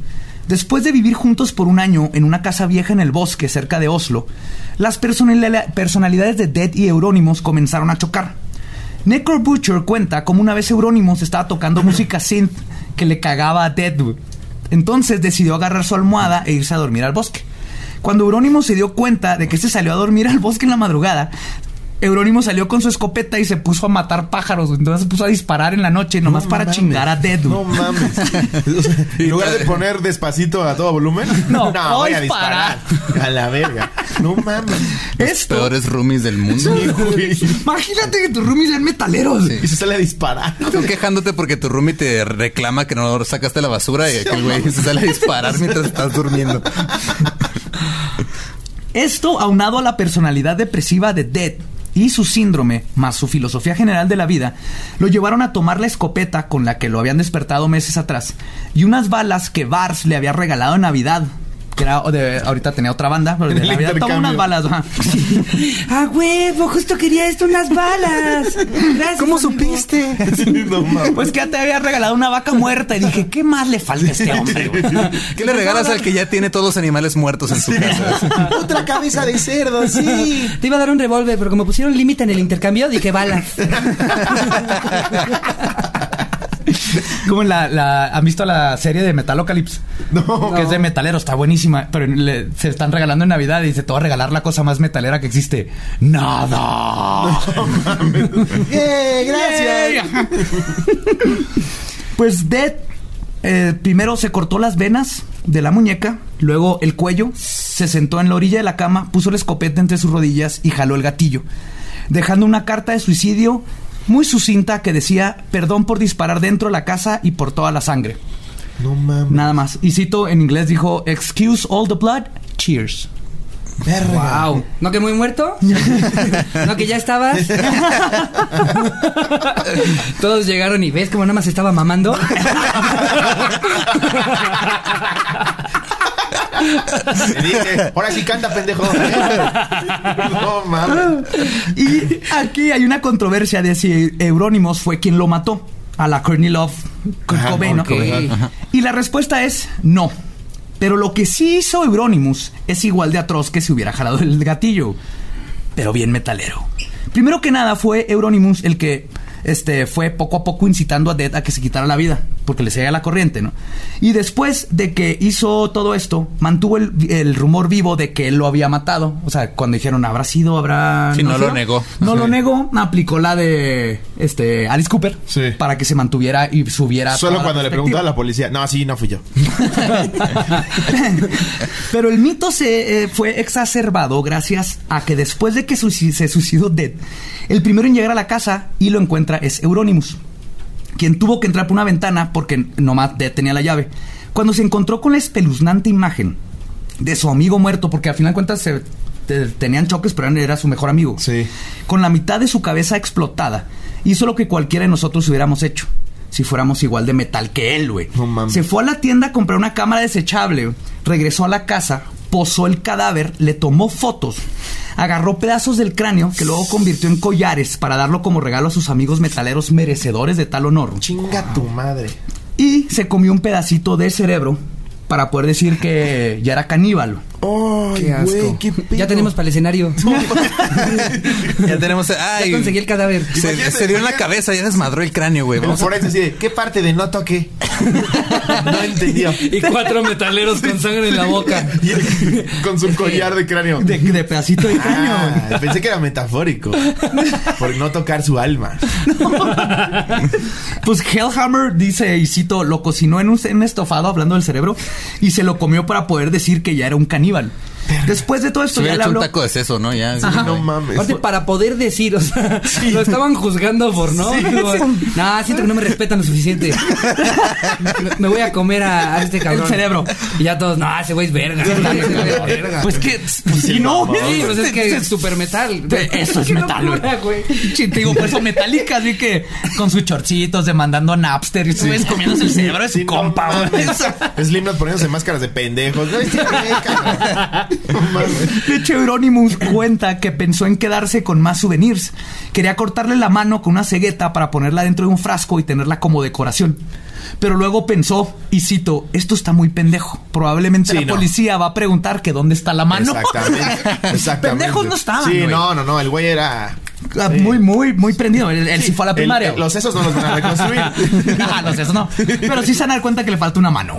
Después de vivir juntos por un año en una casa vieja en el bosque cerca de Oslo, las personali- personalidades de Dead y Euronymous comenzaron a chocar. Necro Butcher cuenta como una vez Euronymous estaba tocando música synth que le cagaba a Dead. Entonces decidió agarrar su almohada e irse a dormir al bosque. Cuando Eurónimo se dio cuenta de que se salió a dormir al bosque en la madrugada, Eurónimo salió con su escopeta y se puso a matar pájaros. Entonces se puso a disparar en la noche nomás No para mames. chingar a Dead. güey. No mames. O sea, en lugar de poner despacito a todo volumen, No, voy a disparar. A la verga. No mames. Esto. Peores roomies del mundo. Imagínate que tus roomies sean metaleros. Y se sale a disparar. Tú quejándote porque tu roomie te reclama que no sacaste la basura y aquel güey se sale a disparar mientras estás durmiendo. Esto, aunado a la personalidad depresiva de Dead y su síndrome, más su filosofía general de la vida, lo llevaron a tomar la escopeta con la que lo habían despertado meses atrás y unas balas que Bars le había regalado en Navidad. Que era de, ahorita tenía otra banda, pero de En el Navidad toma unas balas. ajá. ¡Ah, huevo! Justo quería esto, unas balas. Gracias, ¿Cómo amigo. supiste? No. Pues que ya te había regalado una vaca muerta y dije, ¿qué más le falta a este hombre? güey? ¿Qué le regalas al que ya tiene todos los animales muertos en su casa? Otra cabeza de cerdo, sí. Te iba a dar un revólver, pero como pusieron límite en el intercambio, dije balas. Como en la, la- ¿Han visto la serie de Metalocalypse? No. Que es de metalero, está buenísima. Pero le- se están regalando en Navidad y dice: Te voy a regalar la cosa más metalera que existe. ¡Nada! ¡Eh, gracias! Pues Dead eh, primero se cortó las venas de la muñeca, luego el cuello, se sentó en la orilla de la cama, puso la escopeta entre sus rodillas y jaló el gatillo, dejando una carta de suicidio muy sucinta que decía perdón por disparar dentro de la casa y por toda la sangre. No mames. Nada más. Y cito en inglés dijo, excuse all the blood, cheers. Verga. Wow. ¿No que muy muerto? ¿No que ya estabas? Todos llegaron y ves como nada más estaba mamando. Dije, ahora sí canta, pendejo. No mames. Y aquí hay una controversia de si Euronymous fue quien lo mató a la Courtney Love Kurt Ajá, Cobain, ¿no? Y la respuesta es no. Pero lo que sí hizo Euronymous es igual de atroz que si hubiera jalado el gatillo. Pero bien metalero. Primero que nada fue Euronymous el que este, fue poco a poco incitando a Dead a que se quitara la vida, porque le seguía la corriente, ¿no? Y después de que hizo todo esto, mantuvo el, el rumor vivo de que él lo había matado. O sea, cuando dijeron, ¿habrá sido? ¿Habrá...? Sí, no lo sé?". negó. No lo negó, aplicó la de este Alice Cooper Sí. para que se mantuviera y subiera. Solo toda la cuando le preguntaba a la policía, no, sí, no fui yo. Pero el mito se eh, fue exacerbado gracias a que después de que se suicidó Dead, el primero en llegar a la casa y lo encuentra es Euronymous, quien tuvo que entrar por una ventana porque nomás tenía la llave. Cuando se encontró con la espeluznante imagen de su amigo muerto, porque al final de cuentas se te- tenían choques, pero era su mejor amigo. Sí. Con la mitad de su cabeza explotada, hizo lo que cualquiera de nosotros hubiéramos hecho. Si fuéramos igual de metal que él, güey. No mames. Se fue a la tienda a comprar una cámara desechable, regresó a la casa, posó el cadáver, le tomó fotos, agarró pedazos del cráneo que luego convirtió en collares para darlo como regalo a sus amigos metaleros merecedores de tal honor. Chinga tu madre. Y se comió un pedacito de cerebro para poder decir que ya era caníbal. Ay, Qué asco. güey, qué pedo. ya tenemos para el escenario. Ya tenemos. Ay, ya conseguí el cadáver. se, dio en la cabeza, ya desmadró el cráneo, güey. A- forense así de, ¿qué parte de no toqué? no entendió. Y cuatro metaleros con sangre en la boca. Y él con su collar de cráneo. De, de pedacito de cráneo. Ah, pensé que era metafórico. Por no tocar su alma. Pues Hellhammer dice, y cito, lo cocinó en un, en un estofado hablando del cerebro y se lo comió para poder decir que ya era un caníbal. Después de todo Se esto ya hubiera le hecho un taco de seso, ¿no? Ya. sí. No mames. Aparte, para poder decir, o sea, lo estaban juzgando por no. Como, Nah, siento que no me respetan lo suficiente. me, voy a comer a, a este cabrón. El cerebro. Y ya todos, no, ese güey es verga. es. Pues que, pues sí, no. Sí, pues es que es super metal. Eso es metal, güey. Sí, te digo, por eso metálica, así que con sus chorcitos demandando a Napster y subes comiéndose el cerebro de su Sí, no compa, güey. Slipknot poniéndose máscaras de pendejos. De hecho, Euronymous cuenta que pensó en quedarse con más souvenirs. Quería cortarle la mano con una cegueta para ponerla dentro de un frasco y tenerla como decoración. Pero luego pensó, y cito, esto está muy pendejo. Probablemente Sí, la no. policía va a preguntar que dónde está la mano. Exactamente. Exactamente. Pendejos no estaban, Sí, güey. no, no, no. El güey era. Ah, Muy, muy, muy prendido. Él, él sí fue a la primaria. el- los sesos no los van a reconstruir. ah, no sé, eso no. Pero sí se dan cuenta que le falta una mano.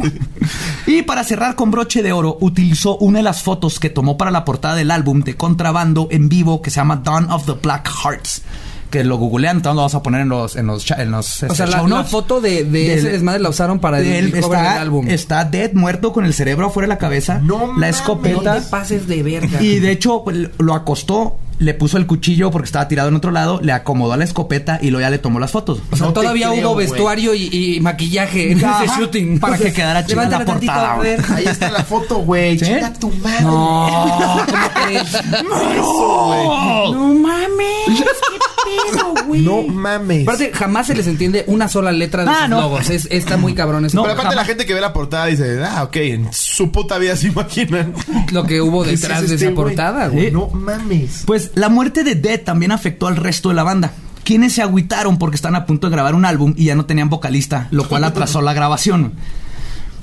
Y para cerrar con broche de oro, utilizó una de las fotos que tomó para la portada del álbum de contrabando en vivo que se llama Dawn of the Black Hearts. Que lo googlean, entonces lo vamos a poner en los, en los, en los O este, sea, la, show la notes. foto de, de Del- ese desmadre la usaron para de él el está, del álbum. está dead, muerto con el cerebro afuera de la cabeza. No la mames. escopeta. No te pases de verga. Y de hecho, pues, lo acostó, le puso el cuchillo porque estaba tirado en otro lado, le acomodó a la escopeta y luego ya le tomó las fotos. O sea, No todavía creo, hubo vestuario y, y maquillaje en Ajá, ese shooting. para que quedara chida la portada, ver. Ahí está la foto, güey. ¿Sí? Chinga tu madre. No, ¿cómo crees? No mames. ¿Qué pedo, güey? No mames. Aparte, jamás se les entiende una sola letra de Ah, sus no. logos. Es, está muy cabrón eso. No, Pero aparte jamás. la gente que ve la portada dice, ah, ok, en su puta vida se imaginan. lo que hubo ¿Qué es detrás de este esa portada, güey. No mames. Pues la muerte de Dead también afectó al resto de la banda. Quienes se agüitaron porque están a punto de grabar un álbum y ya no tenían vocalista, lo cual atrasó la grabación.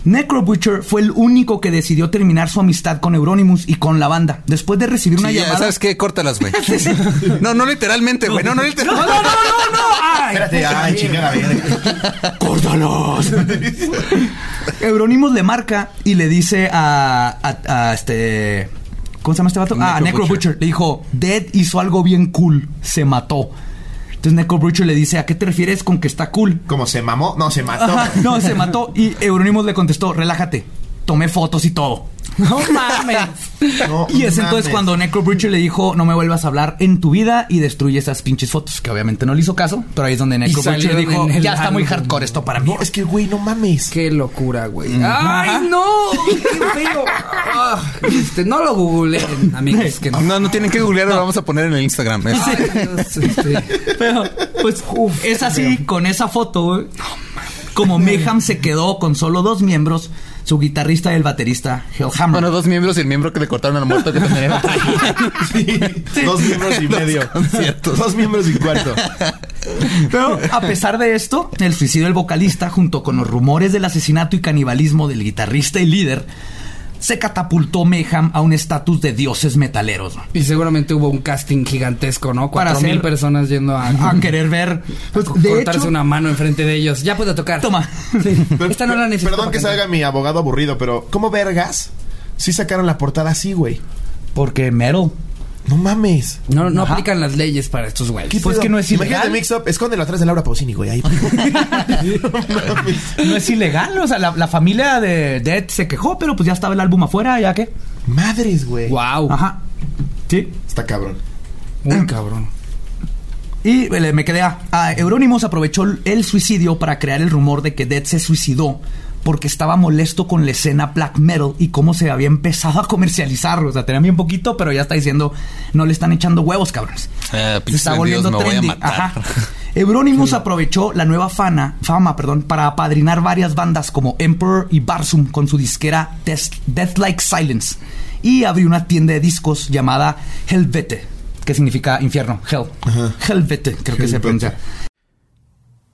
Necro Butcher fue el único que decidió terminar su amistad con Euronymous y con la banda. Después de recibir una Sí, llamada. ¿Sabes qué? Córtalas, güey. No, no literalmente, güey. No, no No, literalmente. no, no, no, no. Ay, Espérate, ay, chingada. ¡Córtalos! Euronymous le marca y le dice a, a- a este. ¿Cómo se llama este vato? ah, a Necro Necro Butcher. Le dijo: Dead hizo algo bien cool. Se mató. Entonces Necro Butcher le dice: ¿A qué te refieres con que está cool? ¿Cómo se mamó? No, se mató. Ajá, no, se mató. Y Euronymous le contestó: Relájate. Tomé fotos y todo. No mames. No Y es entonces cuando Necro le dijo: No me vuelvas a hablar en tu vida y destruye esas pinches fotos. Que obviamente no le hizo caso. Pero ahí es donde Necro salieron dijo: Ya está muy hardcore esto para mí. No, es que, güey, no mames. Qué locura, güey. ¡Ay, no! ¡Qué feo! Ah, este, no lo googleen, amigos. Que no. No, no tienen que googlearlo, lo vamos a poner en el Instagram. Es- Ay, Dios, este, Pero, pues, es así, con esa foto, güey. Como Mayhem se quedó con solo dos miembros, su guitarrista y el baterista, Hellhammer. Bueno, dos miembros y el miembro que le cortaron al muerto que también era. Sí, Dos miembros y medio. Dos miembros y cuarto. Pero, a pesar de esto, el suicidio del vocalista, junto con los rumores del asesinato y canibalismo del guitarrista y líder, se catapultó Mayhem a un estatus de dioses metaleros. ¿no? Y seguramente hubo un casting gigantesco, ¿no? Para Cuatro mil hacer- personas yendo a, A querer ver. Pues, de cortarse hecho, una mano enfrente de ellos. Ya puedo tocar. Toma. Esta no la necesito. Perdón que salga mi abogado aburrido, pero ¿cómo vergas? Sí sacaron la portada así, güey. Porque metal. No mames. No, no Ajá. aplican las leyes para estos güeyes. Pues pedo? que no es Imagínate ilegal. Mix Up, escóndelo atrás de Laura Pausini, güey. Ahí. no mames. No es ilegal. O sea, la, la familia de Dead se quejó, pero pues ya estaba el álbum afuera, ya que. Madres, güey. Wow. Ajá. Sí. Está cabrón. Muy cabrón. Y me quedé a, a Euronymous aprovechó el suicidio para crear el rumor de que Dead se suicidó porque estaba molesto con la escena black metal y cómo se había empezado a comercializar. O sea, tenía bien poquito, pero ya está diciendo, no le están echando huevos, cabrones. Eh, se está volviendo a trendy. Ajá. Euronymous aprovechó la nueva fana, fama perdón, para apadrinar varias bandas como Emperor y Barsum con su disquera Death, Death Like Silence y abrió una tienda de discos llamada Helvete, que significa infierno, Hell. Helvete, creo que se pronuncia.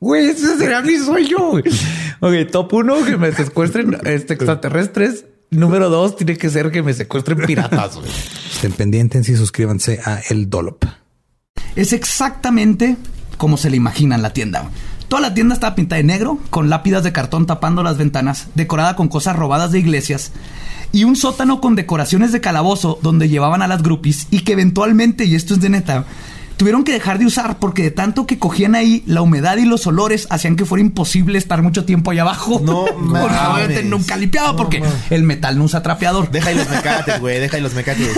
Güey, ese será mi sueño. güey. Ok, top uno, que me secuestren este, extraterrestres. Número dos, tiene que ser que me secuestren piratas. güey. Estén pendientes y suscríbanse a El Dollop. Es exactamente como se le imagina en la tienda. Toda la tienda estaba pintada de negro, con lápidas de cartón tapando las ventanas, decorada con cosas robadas de iglesias, y un sótano con decoraciones de calabozo donde llevaban a las groupies y que eventualmente, y esto es de neta, tuvieron que dejar de usar porque de tanto que cogían ahí, la humedad y los olores hacían que fuera imposible estar mucho tiempo allá abajo. No Porque mames. obviamente nunca limpiaba No porque el metal no usa trapeador. Deja ahí los mecates, güey. Deja ahí los mecates.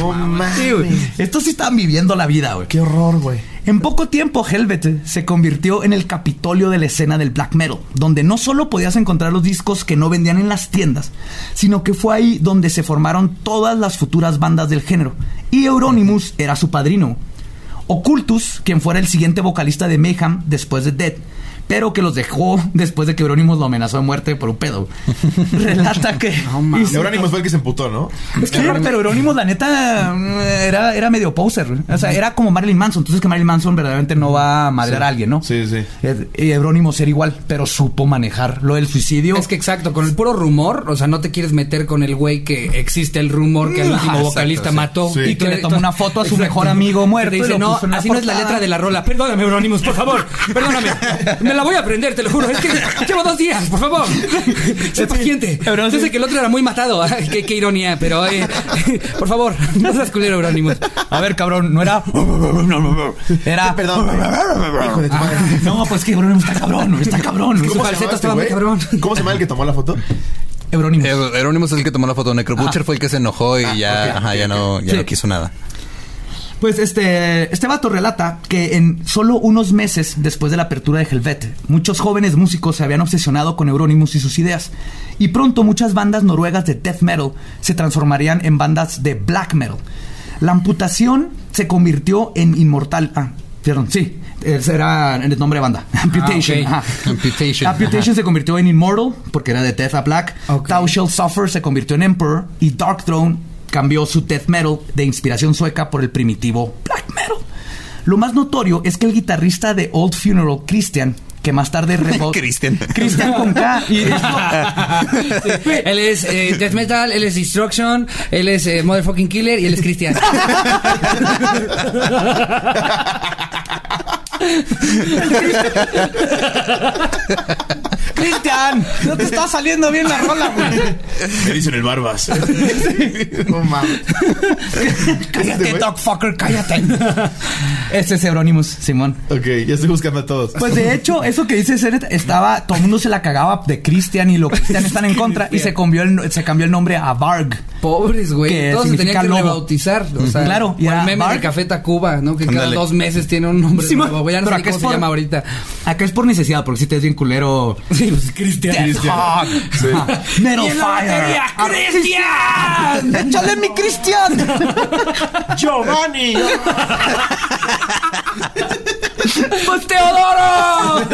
no Sí, mames. Estos sí estaban viviendo la vida, güey. Qué horror, güey. En poco tiempo, Helvet se convirtió en el capitolio de la escena del black metal, donde no solo podías encontrar los discos que no vendían en las tiendas, sino que fue ahí donde se formaron todas las futuras bandas del género. Y Euronymous era su padrino. Ocultus, quien fuera el siguiente vocalista de Mayhem después de Dead, pero que los dejó después de que Euronymous lo amenazó de muerte por un pedo. Relata que... Y Euronymous fue el que se emputó, ¿no? Es que, pero Euronymous, la neta, era, era medio poser. O sea, era como Marilyn Manson. Entonces que Marilyn Manson verdaderamente no va a madrear a alguien, ¿no? Sí, sí. Eh, Y Euronymous era igual, pero supo manejar lo del suicidio. Es que exacto, con el puro rumor, o sea, no te quieres meter con el güey que existe el rumor que el último exacto, vocalista sí. mató. Sí. Y que le tomó una foto a su Exacto. mejor amigo muerto y dice, lo no, así no es la portada". letra de la rola. Perdóname, Euronymous, por favor. Perdóname. Me la voy a aprender, te lo juro. Es que llevo dos días, por favor. Sé paciente. Pero Yo sé que el otro era muy matado. Ay, qué, qué ironía, pero eh, por favor, no seas culero, Euronymous. A ver, cabrón, no era. Era. Perdón. Hijo de tu madre. No, pues que Euronymous está cabrón, está cabrón. Su ¿Cómo se falseto llama este estaba muy cabrón. ¿Cómo se llama el que tomó la foto? Euronymous. Euronymous es el que tomó la foto. Necrobutcher fue el que se enojó y ya, ajá, ok, ya no, ya Sí. no quiso nada. Pues este, este vato relata que en solo unos meses después de la apertura de Helvete, muchos jóvenes músicos se habían obsesionado con Euronymous y sus ideas. Y pronto muchas bandas noruegas de death metal se transformarían en bandas de black metal. La amputación se convirtió en inmortal. Ah, perdón, sí. Ese era el nombre de banda. Amputation. ok. ajá. Amputation. Amputation se convirtió en Immortal porque era de Death a Black. Ok. Thou Shall Suffer se convirtió en Emperor. Y Dark Throne cambió su death metal de inspiración sueca por el primitivo black metal. Lo más notorio es que el guitarrista de Old Funeral, Christian, que más tarde Christian. Christian con K. Y Él es eh, Death Metal, él es Destruction, él es eh, Motherfucking Killer y él es Cristian. Christian, no te está saliendo bien la rola, güey. Me dicen el Barbas. no mames. Cállate, güey? dogfucker, cállate. Ese es Euronymous, Simón. Ok, ya estoy buscando a todos. Pues de hecho, eso que dice Seret estaba, todo el mundo se la cagaba de Christian y los Christian están en contra y se cambió el, se cambió el nombre a Varg. Pobres, güey. Que Todos se tenían que lobo. rebautizar. O sea, Claro, y el meme de Café Tacuba, ¿no? Que cada dos meses tiene un nombre nuevo. Ya no sé cómo es se por- llama ahorita. Acá es por necesidad, porque si te es bien culero. Sí, pues Cristian. Ajá. Metal Fire. ¡Cristian! ¡Échale mi Cristian! Giovanni. ¡Pues Teodoro!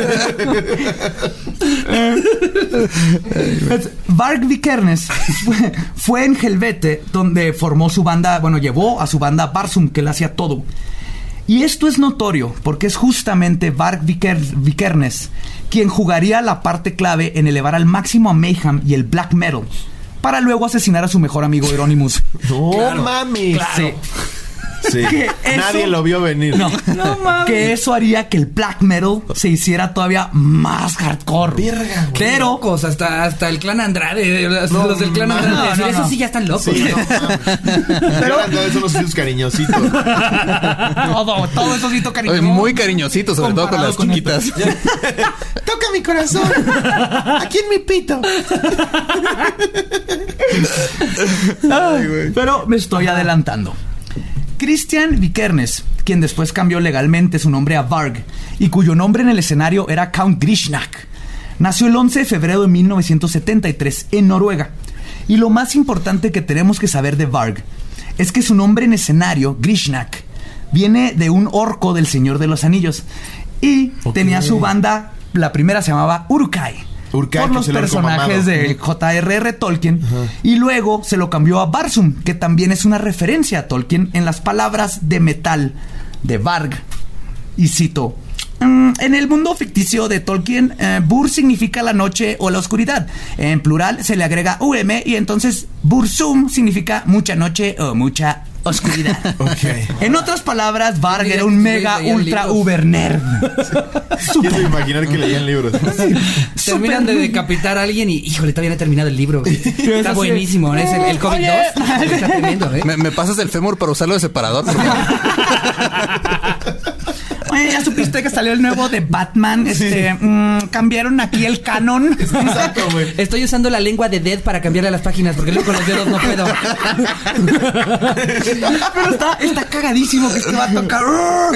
Varg Vikernes fue, fue en Helvete donde formó su banda, bueno, llevó a su banda Barsum, que le hacía todo. Y esto es notorio porque es justamente Viker- Vikernes quien jugaría la parte clave en elevar al máximo a Mayhem y el black metal para luego asesinar a su mejor amigo Euronymous. No mames. Sí. Sí. Que eso- Nadie lo vio venir. No. Que eso haría que el black metal se hiciera todavía más hardcore. Verga, güey. Pero Locos, hasta, hasta el clan Andrade, los, los del clan Andrade. no. Esos sí ya están locos. Sí, mames. Pero son los hijos cariñositos. todo, todo eso sí toca Oye, muy cariñosito, sobre todo con las con chiquitas. Toca mi corazón. Aquí en mi pito. Pero me estoy adelantando. Christian Vikernes, quien después cambió legalmente su nombre a Varg y cuyo nombre en el escenario era Count Grishnak, nació el 11 de febrero de 1973 en Noruega. Y lo más importante que tenemos que saber de Varg es que su nombre en escenario, Grishnak, viene de un orco del Señor de los Anillos. Y tenía su banda, la primera se llamaba Urukai. Por los personajes de J.R.R. Tolkien y luego se lo cambió a Barsum, que también es una referencia a Tolkien en las palabras de metal de Varg. Y cito. "Mm, En el mundo ficticio de Tolkien, eh, Bur significa la noche o la oscuridad. En plural se le agrega UM y entonces Bursum significa mucha noche o mucha oscuridad. En otras palabras, Varg era un mega ultra libros. uber nerd. Quiero imaginar que leían libros. Terminan de decapitar a alguien y, híjole, todavía no he terminado el libro. güey. Está buenísimo, ¿no? Es el, el COVID-2. Está tremendo, ¿eh? ¿Me, me pasas el fémur para usarlo de separador? por favor? Oye, ¿ya supiste que salió el nuevo de Batman? Este, mm, cambiaron aquí el canon. Exacto, güey. Estoy usando la lengua de Dead para cambiarle a las páginas porque luego con los dedos no puedo. Pero está, está cagadísimo que este va a tocar.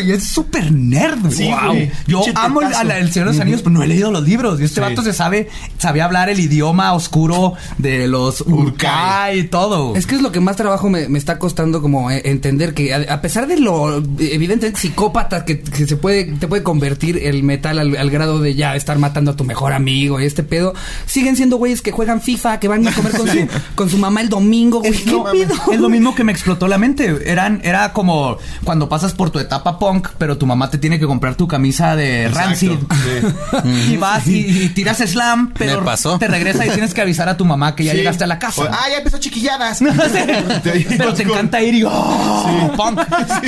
Y es súper nerd. Sí, wow. güey. Yo amo el, la- Señor de los Anillos, pero no he leído los libros. Y este Sí. vato se sabe, sabía hablar el idioma oscuro de los Urkai y todo. Es que es lo que más trabajo me, me está costando como eh, entender que a, a pesar de lo evidentemente psicópata que, que se puede te puede convertir el metal al, al grado de ya estar matando a tu mejor amigo y este pedo, siguen siendo güeyes que juegan FIFA, que van a comer con, su, con su mamá el domingo, güey. Es, ¿Qué no, pedo? es lo mismo que me explotó la mente. Eran, era como cuando pasas por tu etapa punk, pero tu mamá te tiene que comprar tu camisa de Exacto, Rancid. Y vas y, y tiras slam, pero te regresa y tienes que avisar a tu mamá que ya Sí. llegaste a la casa. O- ah, ya empezó chiquilladas. pero te encanta ir y oh, punk.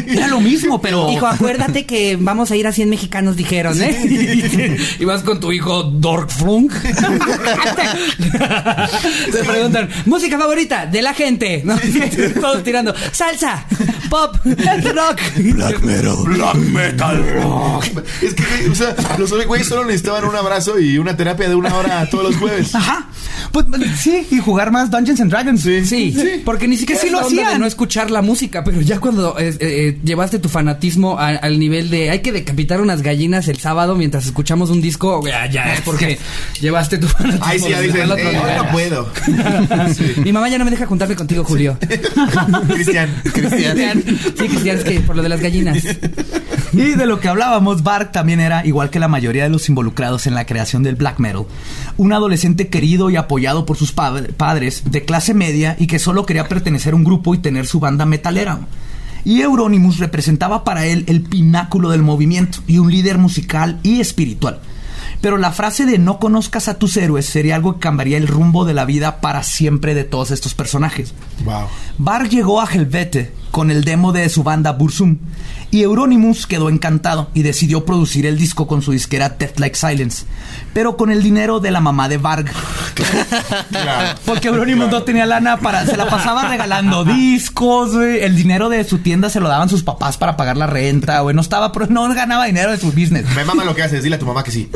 Era lo mismo, pero Hijo, acuérdate que vamos a ir a 100 mexicanos, dijeron, ¿eh? y vas con tu hijo Dork Flunk. Te preguntan, música favorita de la gente. ¿no? Todos tirando, salsa, pop, rock. Black metal. Black metal. Es que, o sea, los güeyes solo necesitaban un abrazo y una terapia de una hora todos los jueves. Ajá. Pues sí, y jugar más Dungeons and Dragons. Sí, porque ni siquiera sí lo onda de hacían. no escuchar la música, pero ya cuando eh, eh, llevaste tu fanatismo a- al nivel de hay que decapitar unas gallinas el sábado mientras escuchamos un disco, ya, ya es porque llevaste tu fanatismo. Ay, sí, ya eh, hoy no puedo. Mi mamá ya no me deja juntarme contigo, Julio. Cristian. Cristian. Sí, Cristian, es que por lo de las gallinas. Y de lo que hablábamos, Bark también era, igual que la mayoría de los involucrados en la creación del black metal, un adolescente querido y apoyado por sus pa- padres de clase media y que solo quería pertenecer a un grupo y tener su banda metalera. Y Euronymous representaba para él el pináculo del movimiento y un líder musical y espiritual. Pero la frase de no conozcas a tus héroes sería algo que cambiaría el rumbo de la vida para siempre de todos estos personajes. Wow. Bar llegó a Helvete con el demo de su banda Bursum y Euronymous quedó encantado y decidió producir el disco con su disquera Death Like Silence, pero con el dinero de la mamá de Varg. Claro. Porque Euronymous no tenía lana para. Se la pasaba regalando discos, güey. El dinero de su tienda se lo daban sus papás para pagar la renta, güey. No estaba, pero no ganaba dinero de su business. Me mama lo que haces. Dile a tu mamá que sí.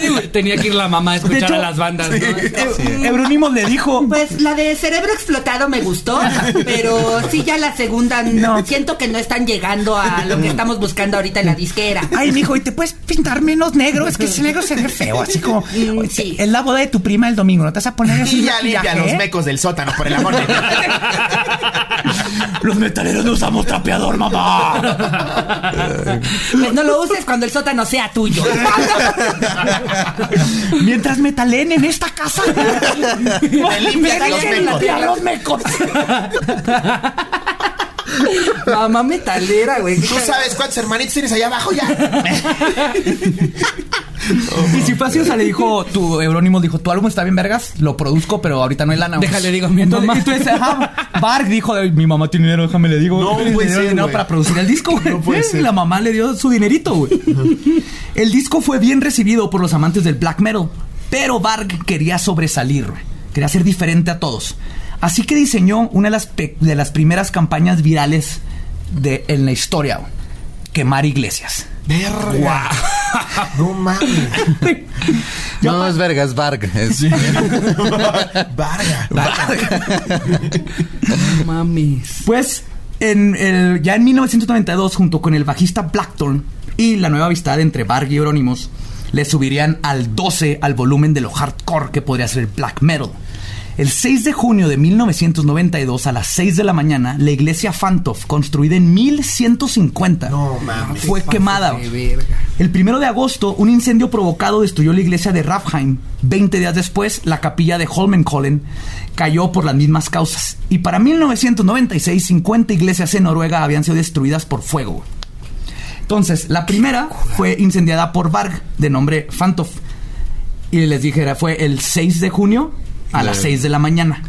Sí, güey, Tenía que ir la mamá a escuchar hecho, a las bandas, ¿no? Eu- Euronymous le dijo. Pues la de cerebro explotado me gustó, pero sí ya la segunda No. siento que no están llegando a lo que estamos buscando ahorita en la disquera. Ay, mijo, ¿y te puedes pintar menos negro? Es que ese negro se ve feo, así como... Sí. Es la boda de tu prima el domingo, ¿no te vas a poner así Y ya limpia los mecos del sótano, por el amor de Dios. Los metaleros no usamos trapeador, mamá. Pues no lo uses cuando el sótano sea tuyo. Mientras metalen en esta casa. Me limpias Me los mecos. limpiar los mecos. Mamá metalera, güey. ¿Tú sabes cuántos hermanitos tienes allá abajo ya? Y si así, o sea, le dijo, tu Eurónimo dijo, tu álbum está bien vergas, lo produzco, pero ahorita no hay lana. güey". Déjale, digo a mi mamá. y tú dices, ajá, Bark dijo, mi mamá tiene dinero, déjame le digo. No puede dinero, ser, dinero para producir el disco, güey. No puede Y ser. La mamá le dio su dinerito, güey. El disco fue bien recibido por los amantes del black metal, pero Bark quería sobresalir, güey. quería ser diferente a todos. Así que diseñó una de las, de las primeras campañas virales de, en la historia, quemar iglesias. Verga. No mames. No, es verga, es Varg. Es, Varga. No mames. Pues en el- ya en 1992, junto con el bajista Blackthorn y la nueva amistad entre Barg y Euronymous, le subirían al 12 al volumen de lo hardcore que podría ser el black metal. El 6 de junio de 1992 a las 6 de la mañana, la iglesia Fantov, construida en 1150, No mames. fue quemada. El primero de agosto, un incendio provocado destruyó la iglesia de Rafheim. Veinte días después, la capilla de Holmenkollen cayó por las mismas causas. Y para 1996, 50 iglesias en Noruega habían sido destruidas por fuego. Entonces, la primera fue incendiada por Varg, de nombre Fantov. Y les dije, era- fue el 6 de junio a las 6 de la mañana.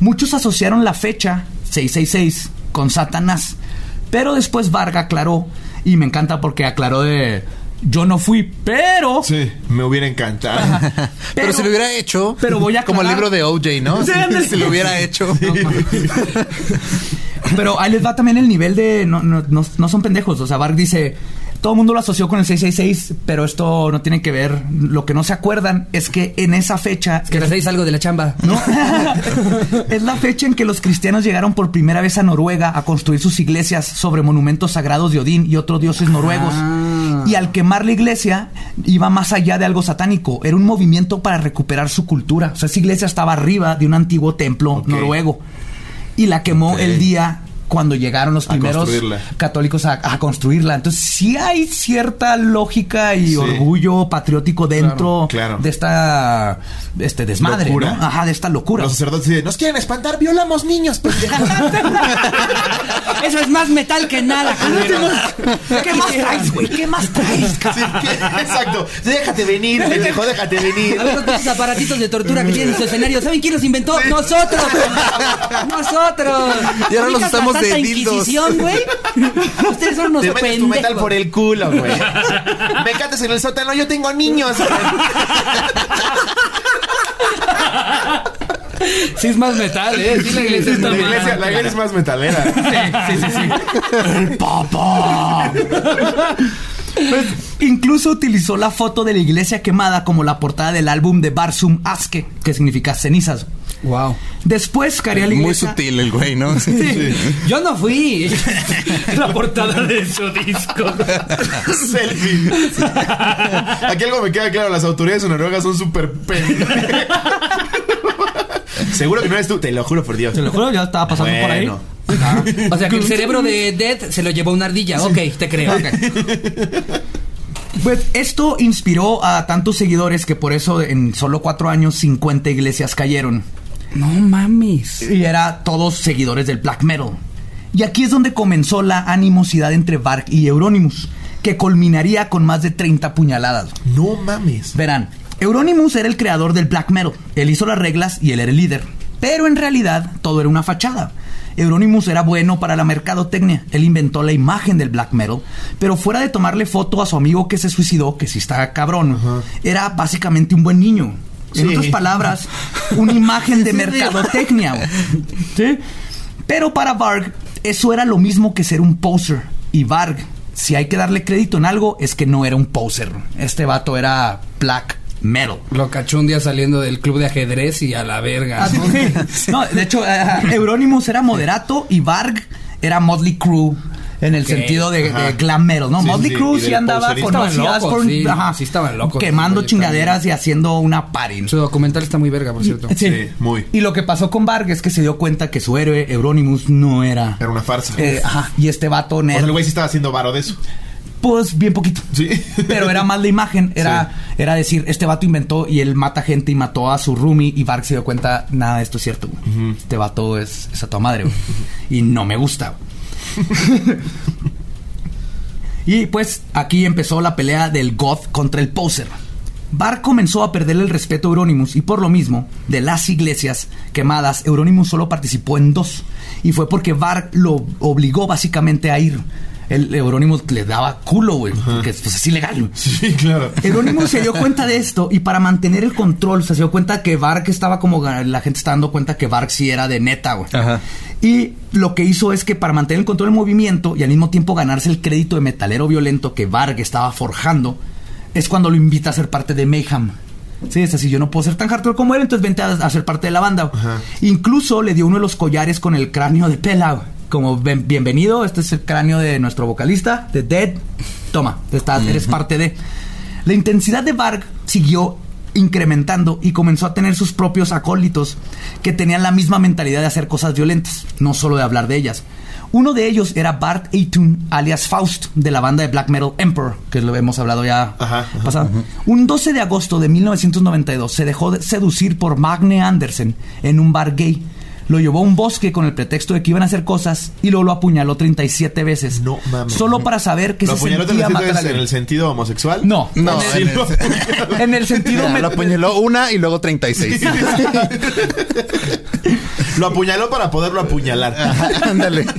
Muchos asociaron la fecha 666 con Satanás. Pero después Varga aclaró, y me encanta porque aclaró de yo no fui, pero Sí, me hubiera encantado. pero, si lo hubiera hecho. pero voy a Como el libro de OJ, ¿no? Sí, si lo hubiera hecho. Pero ahí les va también el nivel de. No, no, no, no son pendejos. O sea, Varg dice. Todo el mundo lo asoció con el 666, pero esto no tiene que ver. Lo que no se acuerdan es que en esa fecha. Que las seis algo de la chamba. ¿no? es la fecha en que los cristianos llegaron por primera vez a Noruega a construir sus iglesias sobre monumentos sagrados de Odín y otros dioses noruegos. Ah. Y al quemar la iglesia, iba más allá de algo satánico. Era un movimiento para recuperar su cultura. O sea, esa iglesia estaba arriba de un antiguo templo noruego. Y la quemó el día cuando llegaron los primeros católicos a, a construirla. Entonces, sí hay cierta lógica y Sí. orgullo patriótico dentro Claro, claro. de esta este desmadre. ¿no? Ajá, de esta locura. Los sacerdotes dicen, nos quieren espantar, violamos niños, pendejos". Eso es más metal que nada. ¿Qué más traes, güey? ¿Qué más traes? Sí, exacto. Déjate venir, pendejo, déjate venir. A ver los pinches aparatitos de tortura que tienen en su escenario. ¿Saben quién los inventó? ¡Nosotros! ¡Nosotros! Y ahora los ¿Ubicas la usamos de Santa dildos. Inquisición, güey? Ustedes son unos Te metes tu metal por el culo, güey. Me cantas en el sótano, yo tengo niños. Sí es más metal, ¿eh? Sí, la iglesia está La la iglesia es más metalera. Sí, sí, sí. ¡Papá! Pues, incluso utilizó la foto de la iglesia quemada como la portada del álbum de Barsum Aske, que significa cenizas. Wow. Después caería la Muy iglesia. sutil el güey, ¿no? Yo no fui. La portada de su disco. Selfie. Aquí algo me queda claro, las autoridades de Noruega son súper. Seguro que no eres tú, te lo juro por Dios. Te lo juro, ya estaba pasando por ahí. O sea que el cerebro de Dead se lo llevó una ardilla. Ok, te creo. Pues esto inspiró a tantos seguidores que por eso en solo cuatro años 50 iglesias cayeron. No mames. Y era todos seguidores del black metal. Y aquí es donde comenzó la animosidad entre Varg y Euronymous, que culminaría con más de 30 puñaladas. No mames. Verán, Euronymous era el creador del black metal. Él hizo las reglas y él era el líder. Pero en realidad todo era una fachada. Euronymous era bueno para la mercadotecnia. Él inventó la imagen del black metal. Pero fuera de tomarle foto a su amigo que se suicidó, que sí está cabrón, era básicamente un buen niño. En Sí. otras palabras, una imagen de mercadotecnia. ¿Sí? Pero para Varg, eso era lo mismo que ser un poser. Y Varg, si hay que darle crédito en algo, es que no era un poser. Este vato era black metal. Lo cachó un día saliendo del club de ajedrez y a la verga. Ah, sí. No, de hecho, eh, Euronymous era moderato y Varg era Motley Crue. En el sentido de, de glam metal, ¿no? Sí, Motley sí, Crue andaba con Osbourne, sí. ajá, Sí estaban locos, Quemando chingaderas y haciendo una party. Su documental está muy verga, por cierto. Sí. Sí, muy. Y lo que pasó con Varg es que se dio cuenta que su héroe, Euronymous, no era. Era una farsa. Eh, ajá, y este vato o nerd, sea, el güey sí estaba haciendo varo de eso. pues bien poquito. Sí. Pero era más la imagen, era, era decir, este vato inventó y él mata gente y mató a su roomie y Varg se dio cuenta, nada de esto es cierto. Este vato es, es a toda madre, güey. Y no me gusta. y pues aquí empezó la pelea del goth contra el poser. Bark comenzó a perder el respeto a Euronymous y por lo mismo, de las iglesias quemadas, Euronymous solo participó en dos. Y fue porque Bark lo obligó básicamente a ir. El Euronymous le daba culo, güey, porque pues, es ilegal. Sí, claro. Euronymous se dio cuenta de esto y para mantener el control, se dio cuenta que Bark estaba como... La gente está dando cuenta que Bark sí era de neta, güey. Ajá. Y lo que hizo es que para mantener el control del movimiento y al mismo tiempo ganarse el crédito de metalero violento que Varg estaba forjando, es cuando lo invita a ser parte de Mayhem. Sí, es así, yo no puedo ser tan hardcore como él, entonces vente a, a ser parte de la banda. Incluso le dio uno de los collares con el cráneo de Pela. Como "Ven- bienvenido, este es el cráneo de nuestro vocalista, de Dead. Toma, estás, eres parte de. La intensidad de Varg siguió incrementando y comenzó a tener sus propios acólitos que tenían la misma mentalidad de hacer cosas violentas, no solo de hablar de ellas. Uno de ellos era Bart Aytun, alias Faust, de la banda de black metal Emperor, que lo hemos hablado ya Ajá, ajá. pasado. Un 12 de agosto de 1992 se dejó de seducir por Magne Andersen en un bar gay. Lo llevó a un bosque con el pretexto de que iban a hacer cosas y luego lo apuñaló 37 veces. No mames. Solo para saber que ¿Lo se apuñaló sentía matar a sentido, en alguien. el sentido homosexual? No, No, en, el, el- en el sentido Lo met- apuñaló una y luego 36. Lo apuñaló para poderlo apuñalar. Ándale.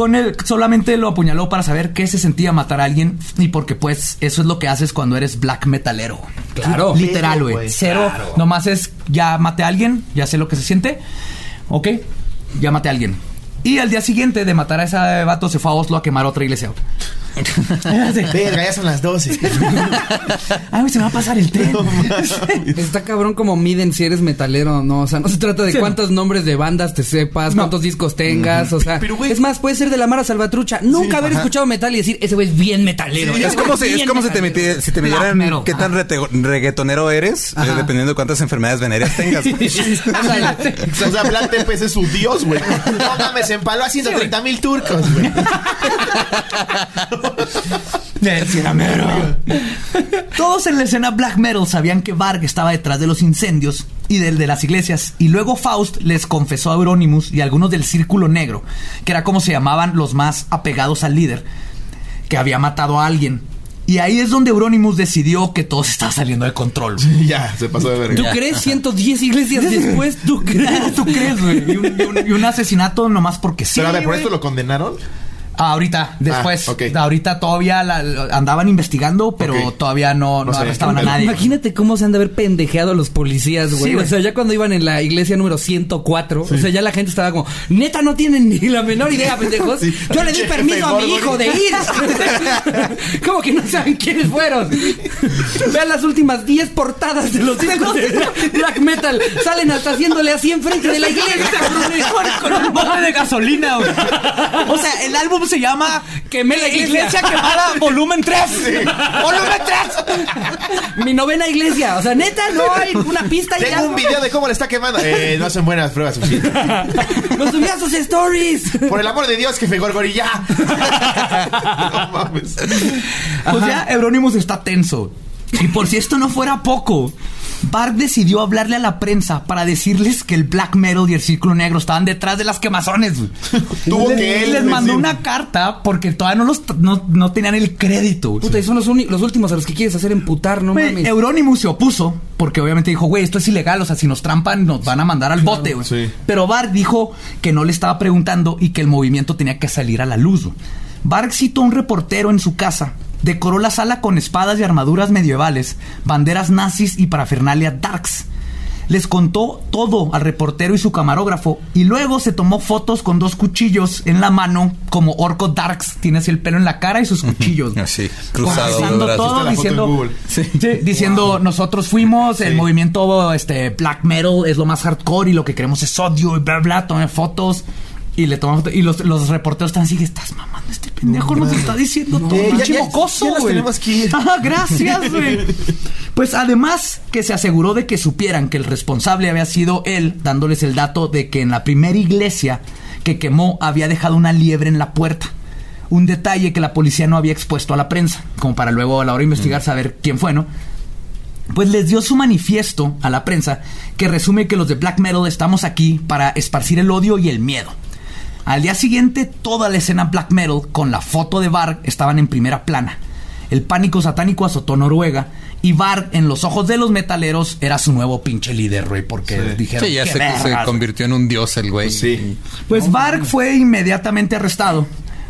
Con él solamente lo apuñaló para saber qué se sentía matar a alguien y porque pues eso es lo que haces cuando eres black metalero. Claro. Literal, güey. güey, Cero. Nomás es ya maté a alguien, ya sé lo que se siente. Ok, ya maté a alguien. Y al día siguiente de matar a ese vato se fue a Oslo a quemar otra iglesia. Verga, ya son las 12. Ay, se me va a pasar el tren. Está cabrón como miden si eres metalero o no. O sea, no se trata de Sí. cuántos nombres de bandas te sepas, No. cuántos discos tengas. O sea, Pero, güey- es más, puede ser de la Mara Salvatrucha. Nunca haber ajá. escuchado metal y decir, ese güey es bien metalero. Es como si, es Bien como si te, metalero. meti- si te Black midieran qué tan rete- reggaetonero eres, eh, dependiendo de cuántas enfermedades venéreas tengas. O sea, Black Tepes es su dios, güey. No mames, se empaló a 130 mil turcos, güey. Todos en la escena black metal sabían que Varg estaba detrás de los incendios y del de las iglesias. Y luego Faust les confesó a Euronymous y a algunos del Círculo Negro, que era como se llamaban los más apegados al líder, que había matado a alguien. Y ahí es donde Euronymous decidió que todo se estaba saliendo de control. Ya, se pasó de ¿Tú verga. crees 110 iglesias después? ¿Tú crees? ¿Tú crees, güey? Y un, y un- y un asesinato nomás porque sí. Pero a ver, ¿por güey. esto lo condenaron? Ah, ahorita, después. Ah, ok. Ahorita todavía la- la- andaban investigando, pero todavía no, no No sé, arrestaban a nadie. Imagínate cómo se han de haber pendejeado los policías, güey. Sí, o sea, ya cuando iban en la iglesia número 104, o sea, ya la gente estaba como, neta, no tienen ni la menor idea, pendejos. Sí. Yo le di permiso a mi hijo de ir. ¿Cómo que no saben quiénes fueron? Vean las últimas 10 portadas de los discos de black metal. Salen hasta haciéndole así enfrente de la iglesia. con un bote de gasolina, güey. O sea, el álbum se llama Quemé la iglesia. Quemada Volumen 3. Volumen 3. Mi novena iglesia. O sea, neta, no hay una pista Tengo un video de cómo le está quemando. Eh, no hacen buenas pruebas, Sushi. Lo subí a sus stories. Por el amor de Dios, jefe Gorgori, ya. no mames. O sea, Euronymous está tenso. Y por si esto no fuera poco, Bark decidió hablarle a la prensa para decirles que el Black Metal y el Círculo Negro estaban detrás de las quemazones. Tuvo les, que él les mandó una carta porque todavía no los no, no tenían el crédito. Puta, y son los, los últimos a los que quieres hacer emputar, no mames. Euronymous se opuso porque obviamente dijo, güey, esto es ilegal, o sea, si nos trampan nos van a mandar al bote, güey. sí. Pero Bark dijo que no le estaba preguntando y que el movimiento tenía que salir a la luz. Bark citó a un reportero en su casa, decoró la sala con espadas y armaduras medievales, banderas nazis y parafernalia darks. Les contó todo al reportero y su camarógrafo y luego se tomó fotos con dos cuchillos en la mano como Orco Darks. Tiene así el pelo en la cara y sus cuchillos. Así, cruzado todo diciendo. Sí, diciendo nosotros fuimos, el movimiento este black metal es lo más hardcore y lo que queremos es odio y bla bla, tomen fotos y le toman fotos y los, los reporteros están así, que estás mamando este pendejo nos está diciendo todo, Eh, ya- ya- mocoso, ya nos güey". tenemos que ir. Ajá, gracias, güey. Pues además que se aseguró de que supieran que el responsable había sido él, dándoles el dato de que en la primera iglesia que quemó había dejado una liebre en la puerta. Un detalle que la policía no había expuesto a la prensa, como para luego a la hora de investigar saber quién fue, ¿no? Pues les dio su manifiesto a la prensa que resume que los de Black Metal estamos aquí para esparcir el odio y el miedo. Al día siguiente, toda la escena black metal con la foto de Varg estaban en primera plana. El pánico satánico azotó Noruega y Varg, en los ojos de los metaleros, era su nuevo pinche líder, güey, porque dijeron Sí, ya "¡Qué se, se vergas!". convirtió en un dios el güey. Sí. Pues Varg fue inmediatamente arrestado.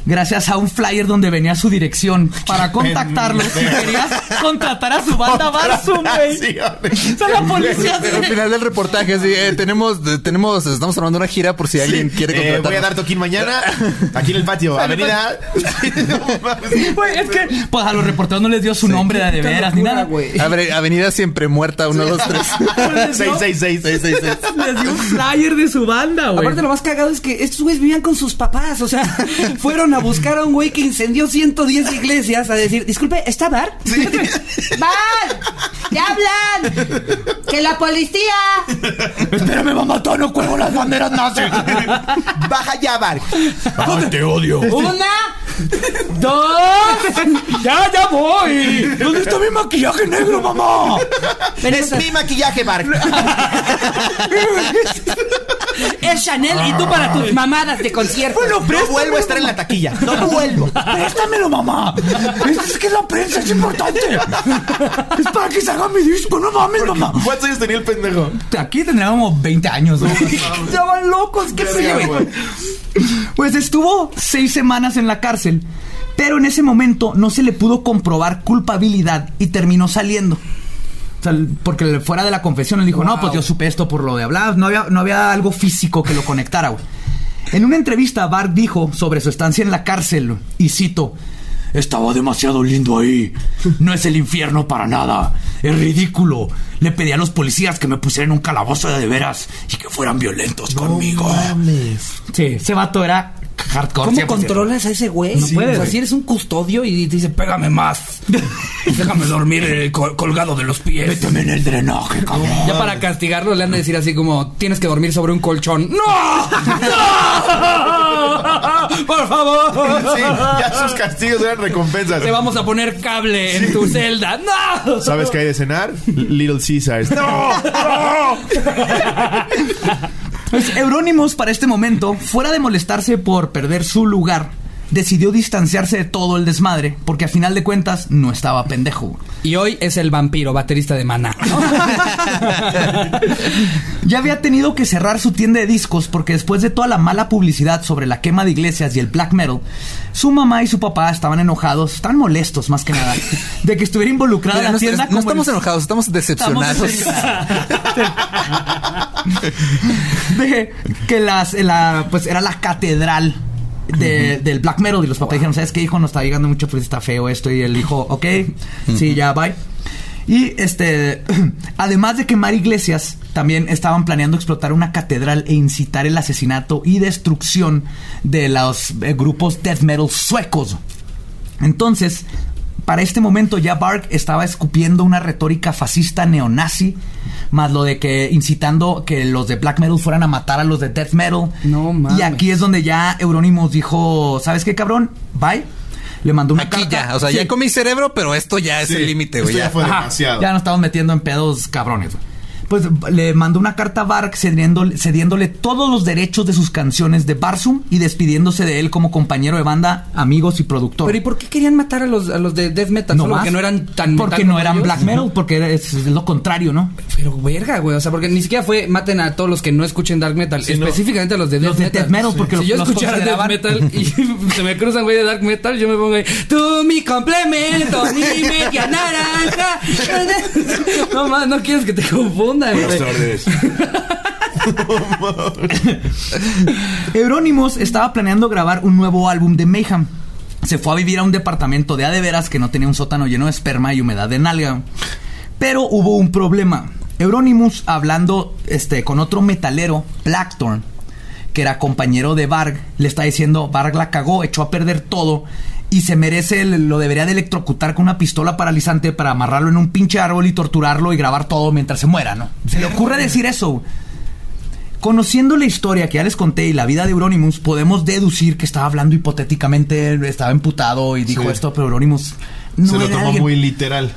Gracias a un flyer donde venía su dirección para contactarlo si querías contratar a su banda Barsum, güey. O sea, la policía Pero al final del reportaje, así, eh, tenemos, de- tenemos, estamos armando una gira por si alguien quiere Eh, contratar. voy a dar toquín mañana aquí en el patio. Avenida. Güey, es que pues a los reporteros no les dio su nombre de, de veras ni nada. güey. Avenida Siempre Muerta, 1, 2, 3. Les dio- 666. Les dio un flyer de su banda, güey. Aparte, lo más cagado es que estos güeyes vivían con sus papás. O sea, fueron a buscar a un güey que incendió 110 iglesias a decir: Disculpe, ¿está bar? ¡Van! ¡Ya hablan! ¡Que la policía! Espérame, mamá, tú no cuelgo las banderas nazis. Baja ya, Bar. te odio. ¡Una! ¡Dos! ¡Ya, ya voy! ¿Dónde está mi maquillaje negro, mamá? Es mi maquillaje, Bar. Es Chanel y tú para tus mamadas de concierto. Bueno, No vuelvo a estar en la taquilla. No vuelvo. Préstamelo, mamá. Es, es que la prensa es importante. Es para que salga mi disco, no mames, mamá. ¿Cuántos años tenía el pendejo? Aquí tendríamos 20 años. Estaban locos, qué güey. Pues estuvo seis semanas en la cárcel, pero en ese momento no se le pudo comprobar culpabilidad y terminó saliendo. O sea, porque fuera de la confesión él dijo, no, pues yo supe esto por lo de hablar, no había, no había algo físico que lo conectara, güey. En una entrevista, Bart dijo sobre su estancia en la cárcel, y cito, estaba demasiado lindo ahí, no es el infierno para nada, es ridículo. Le pedí a los policías que me pusieran un calabozo de, de veras y que fueran violentos conmigo. Sí, ese vato era hardcore. ¿Cómo 100%. controlas a ese güey? No puede, O sea, güey. si eres un custodio y te dice, pégame más. Déjame dormir eh, col- colgado de los pies. Méteme en el drenaje, cabrón. Ya para castigarlo le han de decir así como tienes que dormir sobre un colchón. ¡No! ¡No! ¡Por favor! Sí, ya sus castigos eran recompensas. Te vamos a poner cable en tu celda. ¡No! ¿Sabes qué hay de cenar? Little Caesars. ¡No! Pues Eurónimos para este momento, fuera de molestarse por perder su lugar, decidió distanciarse de todo el desmadre, porque a final de cuentas no estaba pendejo. Y hoy es el vampiro, baterista de Maná. Ya había tenido que cerrar su tienda de discos porque después de toda la mala publicidad sobre la quema de iglesias y el black metal, su mamá y su papá estaban enojados, estaban molestos más que nada, de que estuviera involucrada Mira, la no, tienda no como estamos el- enojados, estamos Estamos decepcionados. de que las, la, pues era la catedral de- del black metal y los papás dijeron, ¿sabes qué hijo? Nos está llegando mucho, pues está feo esto y él dijo, ok, sí, ya, bye. Y este, además de quemar iglesias, también estaban planeando explotar una catedral e incitar el asesinato y destrucción de los eh, grupos death metal suecos. Entonces, para este momento ya Bark estaba escupiendo una retórica fascista neonazi, más lo de que incitando que los de black metal fueran a matar a los de death metal. No mames. Y aquí es donde ya Euronymous dijo, ¿sabes qué, cabrón? Bye. Le mandó una Aquí carta. ya, o sea, Sí. ya comí cerebro, pero esto ya es Sí, el límite, güey. esto ya ya. fue Ajá, demasiado. Ya nos estamos metiendo en pedos cabrones. güey. Pues le mandó una carta a Bark cediéndole, cediéndole todos los derechos de sus canciones de Barsum y despidiéndose de él como compañero de banda, amigos y productor. Pero ¿y por qué querían matar a los, a los de death metal? No Solo más. porque no eran tan Porque metal no eran ellos? black metal, porque es, es lo contrario, ¿no? Pero verga, güey. O sea, porque ni siquiera fue maten a todos los que no escuchen dark metal. Sí, no. específicamente a los de death Los de metal. death metal, porque si yo los escuchara death metal y se me cruzan güey de dark metal, yo me pongo ahí. Tú mi complemento, mi media naranja. No más, no quieres que te confundan, güey. Buenas tardes. Euronymous estaba planeando grabar un nuevo álbum de Mayhem. Se fue a vivir a un departamento de adeveras que no tenía un sótano lleno de esperma y humedad de nalga. Pero hubo un problema. Euronymous hablando este, con otro metalero, Blackthorn, que era compañero de Varg, le está diciendo, Varg la cagó, echó a perder todo y se merece, lo debería de electrocutar con una pistola paralizante para amarrarlo en un pinche árbol y torturarlo y grabar todo mientras se muera, ¿no? Se le ocurre decir eso. Conociendo la historia que ya les conté y la vida de Euronymous, podemos deducir que estaba hablando hipotéticamente, estaba emputado y dijo Sí. esto, pero Euronymous no Se lo tomó alguien- muy literal.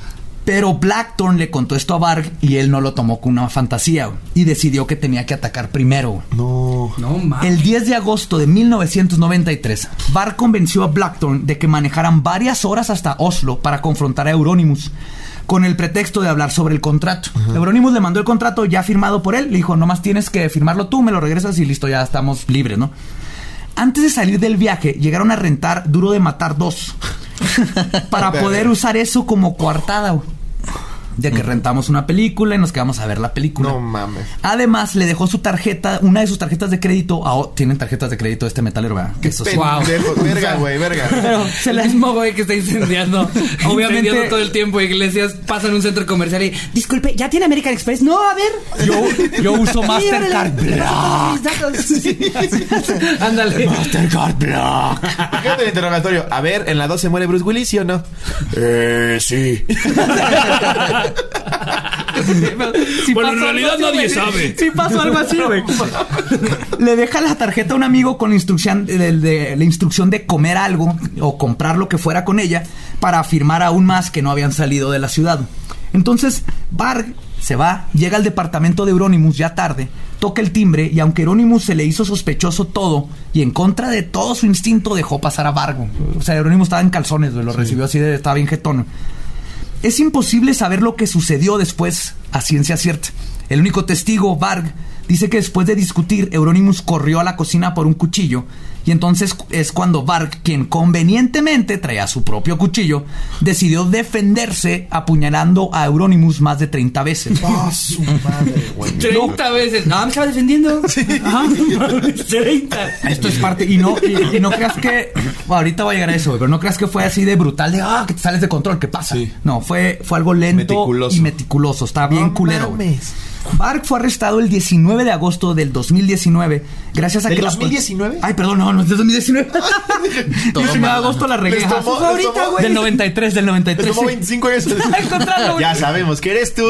Pero Blackthorn le contó esto a Varg y él no lo tomó con una fantasía y decidió que tenía que atacar primero. No. No mames. El 10 de agosto de 1993, Varg convenció a Blackthorn de que manejaran varias horas hasta Oslo para confrontar a Euronymous, con el pretexto de hablar sobre el contrato. Euronymous le mandó el contrato ya firmado por él, le dijo, nomás tienes que firmarlo tú, me lo regresas y listo, ya estamos libres, ¿no? Antes de salir del viaje, llegaron a rentar Duro de Matar 2 para poder usar eso como coartada. güey. De que rentamos una película y nos quedamos a ver la película. No mames. Además, le dejó su tarjeta, una de sus tarjetas de crédito. a tienen tarjetas de crédito de este metalero, ¿verdad? Que eso sí. Wow. Verga, güey, verga. Pero se El la mismo güey que está incendiando. Obviamente- incendiando todo el tiempo iglesias. Pasa en un centro comercial y... Disculpe, ¿ya tiene American Express? No, a ver. Yo, yo uso Mastercard. Black. Ándale. Mastercard Black. Fíjate el interrogatorio. A ver, ¿en la 2 se muere Bruce Willis, sí o no? Eh, sí. Si Bueno, en pasó realidad algo así, nadie güey. sabe. Si pasó algo así, güey. Le deja la tarjeta a un amigo con la instrucción de, de- la instrucción de comer algo o comprar lo que fuera con ella para afirmar aún más que no habían salido de la ciudad. Entonces, Varg se va, llega al departamento de Euronymous ya tarde, toca el timbre y aunque Euronymous se le hizo sospechoso todo y en contra de todo su instinto dejó pasar a Vargo. O sea, Euronymous estaba en calzones, lo recibió así de estaba bien jetón. Es imposible saber lo que sucedió después a ciencia cierta. El único testigo, Varg, dice que después de discutir, Euronymous corrió a la cocina por un cuchillo y entonces es cuando Varg, quien convenientemente traía su propio cuchillo, decidió defenderse apuñalando a Euronymous más de 30 veces. Ah, su madre, güey. 30 veces. No, me estaba defendiendo. Ajá. 30. Esto es parte, y no, y, y no creas que, bueno, ahorita voy a llegar a eso, güey, pero no creas que fue así de brutal, de, ah, que te sales de control, ¿qué pasa? Sí. No, fue, fue algo lento Meticuloso. y meticuloso, está bien No culero. Bark fue arrestado el 19 de agosto del 2019 gracias a ¿Del que la- 2019? Ay, perdón, no, no es del 2019. 19 de agosto la regué. Ahorita, tomó- güey. Del 93, del Les 93. tomó sí. 25 años. Encontrarlo, ya sabemos que eres tú.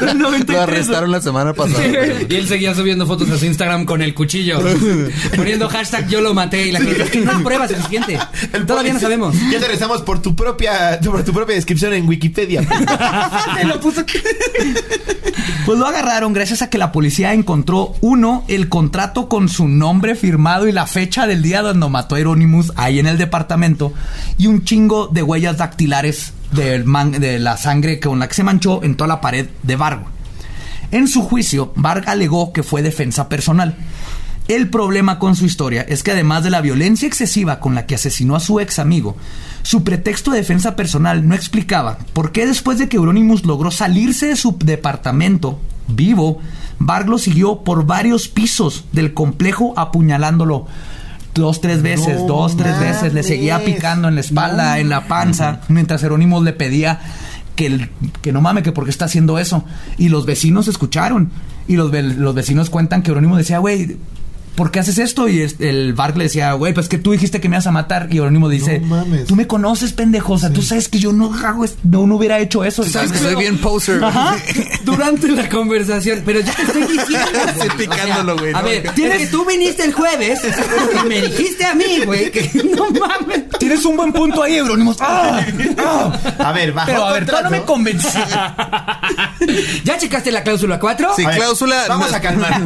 Del 93. Lo arrestaron la semana pasada. Y él seguía subiendo fotos a su Instagram con el cuchillo. Poniendo hashtag yo lo maté y la gente. "Es que No hay pruebas suficiente. el Todavía no sabemos. Ya te arrestamos por tu propia, por tu propia descripción en Wikipedia. Te lo puso aquí. Pues lo agarraron gracias a que la policía encontró, uno, el contrato con su nombre firmado y la fecha del día donde mató a Euronymous ahí en el departamento y un chingo de huellas dactilares de la sangre con la que se manchó en toda la pared de Vargo. En su juicio, Varg alegó que fue defensa personal. El problema con su historia es que además de la violencia excesiva con la que asesinó a su ex amigo, su pretexto de defensa personal no explicaba por qué después de que Euronymous logró salirse de su departamento vivo, Varg lo siguió por varios pisos del complejo apuñalándolo dos, tres veces, No dos, tres veces, le seguía picando en la espalda, en la panza, mientras Euronymous le pedía que, el- que no mame, que por qué está haciendo eso. Y los vecinos escucharon. Y los, los vecinos cuentan que Eurónimo decía, güey, ¿por qué haces esto? Y el Bark le decía, güey, pues que tú dijiste que me ibas a matar. Y Eurónimo dice, No mames. tú me conoces, pendejo. O sea, tú sabes que yo no hago, no, no hubiera hecho eso. Sabes que soy bien poser. Ajá. Durante la conversación. Pero ya te estoy diciendo. Estoy picándolo, güey. A ¿no? ver, Tienes que tú viniste el jueves y me dijiste a mí, güey, que no mames. Tienes un buen punto ahí, Eurónimo. ¡Ah! ¡Ah! A ver, bajo Pero a ver, todavía no me convencí. ¿Ya checaste la cláusula 4? Sí, ver, cláusula. Vamos a calmar.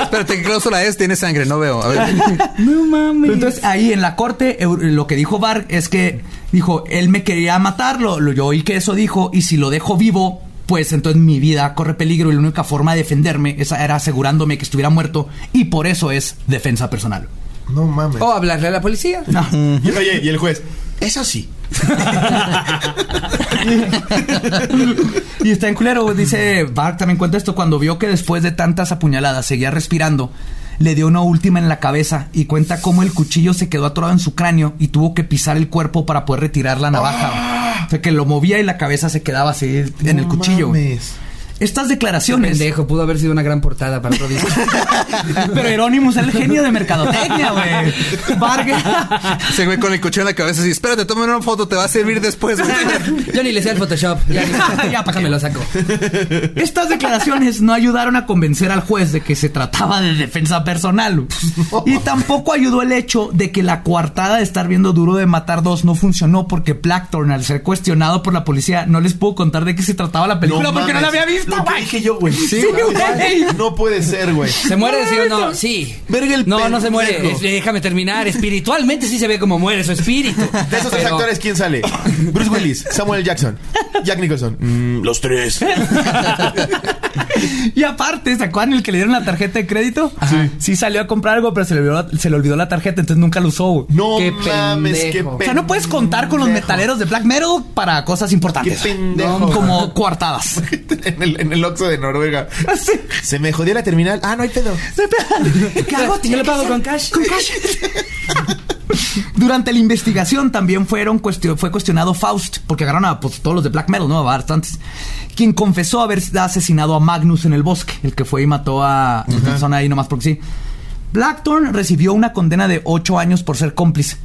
Espérate, ¿qué cláusula es? Tiene sangre, no veo. A ver. No mames. Entonces, ahí en la corte, lo que dijo Varg es que dijo, él me quería matarlo. Lo, yo oí que eso dijo, y si lo dejo vivo, pues entonces mi vida corre peligro y la única forma de defenderme esa era asegurándome que estuviera muerto, y por eso es defensa personal. No mames. O hablarle a la policía. Y, oye, y el juez. Eso sí. Y está en culero, dice Varg también cuenta esto, cuando vio que después de tantas apuñaladas seguía respirando, le dio una última en la cabeza y cuenta cómo el cuchillo se quedó atorado en su cráneo y tuvo que pisar el cuerpo para poder retirar la navaja. O sea, que lo movía y la cabeza se quedaba así en el cuchillo. mames. Estas declaraciones. Pendejo, pudo haber sido una gran portada para otro disco. Pero Euronymous era el genio de mercadotecnia, güey. Vargas. Se güey con el cuchillo en la cabeza así, espérate, toma una foto, te va a servir después, güey. Yo ni le sé al Photoshop. Ya, Ya, ¿pa' qué? me lo saco. Estas declaraciones no ayudaron a convencer al juez de que se trataba de defensa personal. Y tampoco ayudó el hecho de que la coartada de estar viendo Duro de Matar 2 no funcionó porque Blackthorne, al ser cuestionado por la policía, no les pudo contar de qué se trataba la película porque no la había visto, Lo que güey. dije yo, güey. Sí, güey. No puede ser, güey. ¿Se muere, sí o no? Sí. Verga el no, no se muere. Es- déjame terminar. Espiritualmente sí se ve como muere su espíritu. De esos tres Pero- actores, ¿quién sale? Bruce Willis, Samuel Jackson, Jack Nicholson. Mm, los tres. Y aparte, ¿se acuerdan el que le dieron la tarjeta de crédito? Sí. salió a comprar algo, pero se le olvidó, se le olvidó la tarjeta, entonces nunca lo usó. güey. No Qué mames, qué pendejo. O sea, no puedes contar con los metaleros de black metal para cosas Qué importantes. pendejo. No, como coartadas. en el, en el Oxxo de Noruega. Se me jodió la terminal. Ah, no hay pedo. ¿Qué hago? Yo le pago con cash. Con cash. Durante la investigación también fueron cuestio- fue cuestionado Faust, porque agarraron a pues, todos los de Black Metal, ¿no? A bastantes. Quien confesó haber asesinado a Magnus en el bosque, el que fue y mató a una persona ahí nomás porque sí. Blackthorn recibió una condena de 8 años por ser cómplice.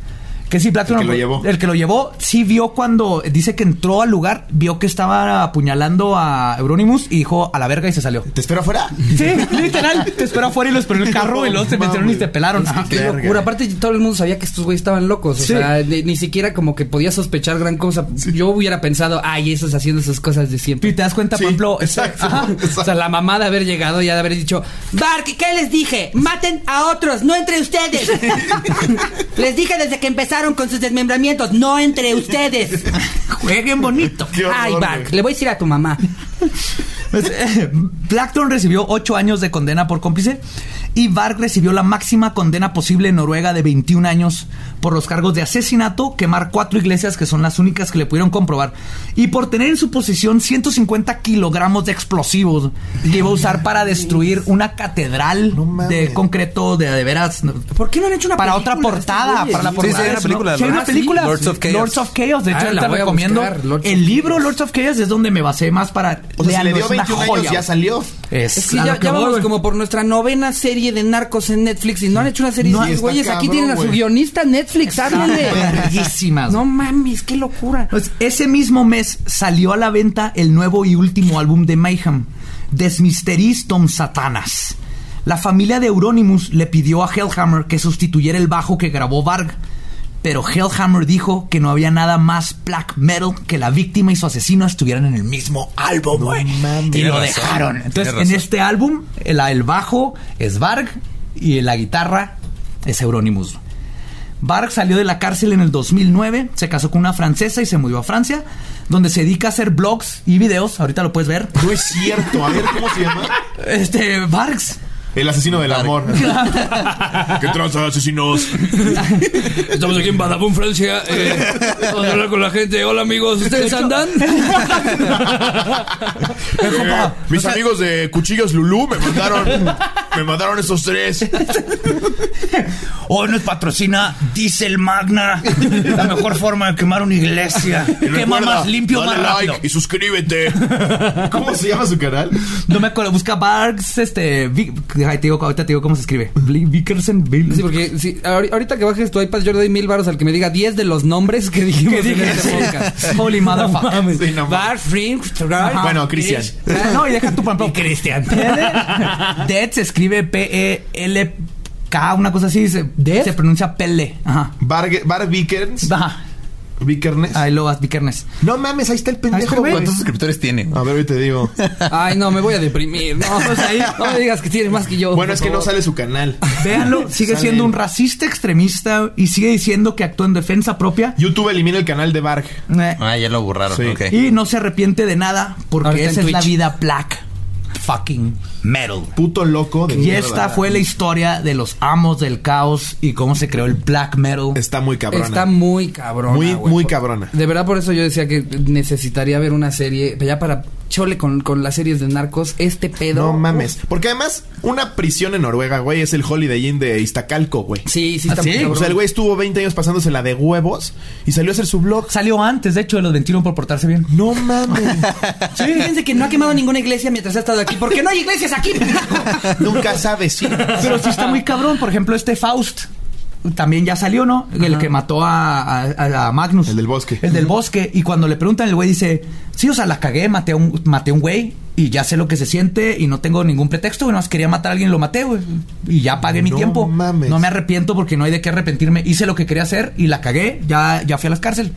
Que sí, Blackthorn. El que lo llevó. El que lo llevó, sí vio cuando dice que entró al lugar, vio que estaba apuñalando a Euronymous y dijo a la verga y se salió. ¿Te espero afuera? Sí, literal. Te esperó afuera y lo esperó en el carro y luego se metieron y te pelaron. Qué locura. Aparte, todo el mundo sabía que estos güeyes estaban locos. O Sí. sea, ni, ni siquiera como que podía sospechar gran cosa. Yo hubiera pensado, ay, esos haciendo esas cas de siempre. Y te das cuenta, Sí, por ejemplo, exacto. ajá. O sea, la mamá de haber llegado y de haber dicho, Bark, ¿qué les dije? Maten a otros, no entre ustedes. les dije desde que empezaron con sus desmembramientos, no entre ustedes. jueguen bonito. Qué horror, ay, güey. le voy a decir a tu mamá. Pues, eh, Blackthorn recibió 8 años de condena por cómplice y Varg recibió la máxima condena posible en Noruega de 21 años por los cargos de asesinato, quemar cuatro iglesias que son las únicas que le pudieron comprobar y por tener en su posesión 150 kilogramos de explosivos que iba a usar para destruir una catedral No de concreto de, de veras. ¿Por qué no han hecho una para película otra portada, para la Sí, portada. sí, hay una ¿no? película, Sí, hay una Ah, sí. película. Lords of Chaos. Lords of Chaos. De hecho, Ah, la voy a recomiendo. buscar, Lords of el libro. Lords of Chaos es donde me basé más para. O sea, si le dio es una 21 joya, años, ya salió. Es, Es que ya, que ya vamos como por nuestra novena serie de narcos en Netflix y no han hecho una serie No, de güeyes. Aquí tienen a su guionista Netflix, háblenle. No mames, qué locura. Pues ese mismo mes salió a la venta el nuevo y último álbum de Mayhem, Desmisteristom Satanas. La familia de Euronymous le pidió a Hellhammer que sustituyera el bajo que grabó Varg, pero Hellhammer dijo que no había nada más black metal que la víctima y su asesino estuvieran en el mismo álbum, güey. y lo razón, dejaron. Entonces, en este álbum, el, el bajo es Varg y la guitarra es Euronymous. Varg salió de la cárcel en el 2009, se casó con una francesa y se mudó a Francia, donde se dedica a hacer blogs y videos. Ahorita lo puedes ver. No es cierto. A ver, ¿cómo se llama? Este, Vargs. El asesino del amor. ¿Qué tranza, asesinos? Estamos aquí en Badabun, Francia. Eh, vamos a hablar con la gente. Hola, amigos. ¿Ustedes andan? Eh, mis amigos de Cuchillos Lulú me mandaron, me mandaron esos tres. Hoy nos patrocina Diesel Magna, la mejor forma de quemar una iglesia. Y Quema recuerda, más limpio, dale más rápido. like y suscríbete. ¿Cómo se llama su canal? No me acuerdo, busca Vargs, este, ay, te digo, ahorita te digo cómo se escribe. Bill- Sí, porque sí, ahorita que bajes tu iPad, yo le doy mil baros al que me diga 10 de los nombres que dijimos en este podcast. Holy motherfucker. Sí, no mames. Bar, Frink, Ajá. Bueno, Cristian. Ah, No, y deja tu por ejemplo. Cristian. Dead, se escribe P-E-L-K, una cosa así. Se, ¿Dead? se pronuncia Pelle. Ajá. Bar, Bar Vickers. Ajá. Vikernes. Ahí lo vas, Vikernes. No mames, ahí está el pendejo, güey. ¿Cuántos suscriptores tiene? A ver, hoy te digo. Ay, no, me voy a deprimir. No, o sea, ahí- no me digas que tienes más que yo. Bueno, es que no sale su canal. Véanlo, sigue Sale siendo un racista extremista y sigue diciendo que actuó en defensa propia. YouTube elimina el canal de Barg. Eh, Ah, ya lo borraron. Sí. Y no se arrepiente de nada porque esa es la vida black fucking metal. Puto loco de Y mierda. esta fue la historia de los amos del caos y cómo se creó el black metal. Está muy cabrona. Está muy cabrón. Muy, muy cabrona. De verdad, por eso yo decía que necesitaría ver una serie ya para chole con, con las series de narcos, este pedo. No mames. Porque además, una prisión en Noruega, güey, es el Holiday Inn de Iztacalco, güey. Sí, sí, está ¿Ah, sí? O sea, el güey estuvo 20 años pasándosela de huevos y salió a hacer su blog. Salió antes, de hecho, de los 21 por portarse bien. No mames. Sí, fíjense que no ha quemado ninguna iglesia mientras ha estado aquí. porque no hay iglesias aquí? Nunca sabes, sí. Pero sí está muy cabrón. Por ejemplo, este Faust también ya salió, ¿no? El que mató a, a- a Magnus. El del bosque. El del bosque. Y cuando le preguntan, el güey dice: Sí, o sea, la cagué, maté a un, maté a un güey. Y ya sé lo que se siente y no tengo ningún pretexto, güey. Nada más quería matar a alguien y lo maté, güey. Y ya pagué mi tiempo. mames. No me arrepiento porque no hay de qué arrepentirme. Hice lo que quería hacer y la cagué. Ya, ya fui a las cárcel.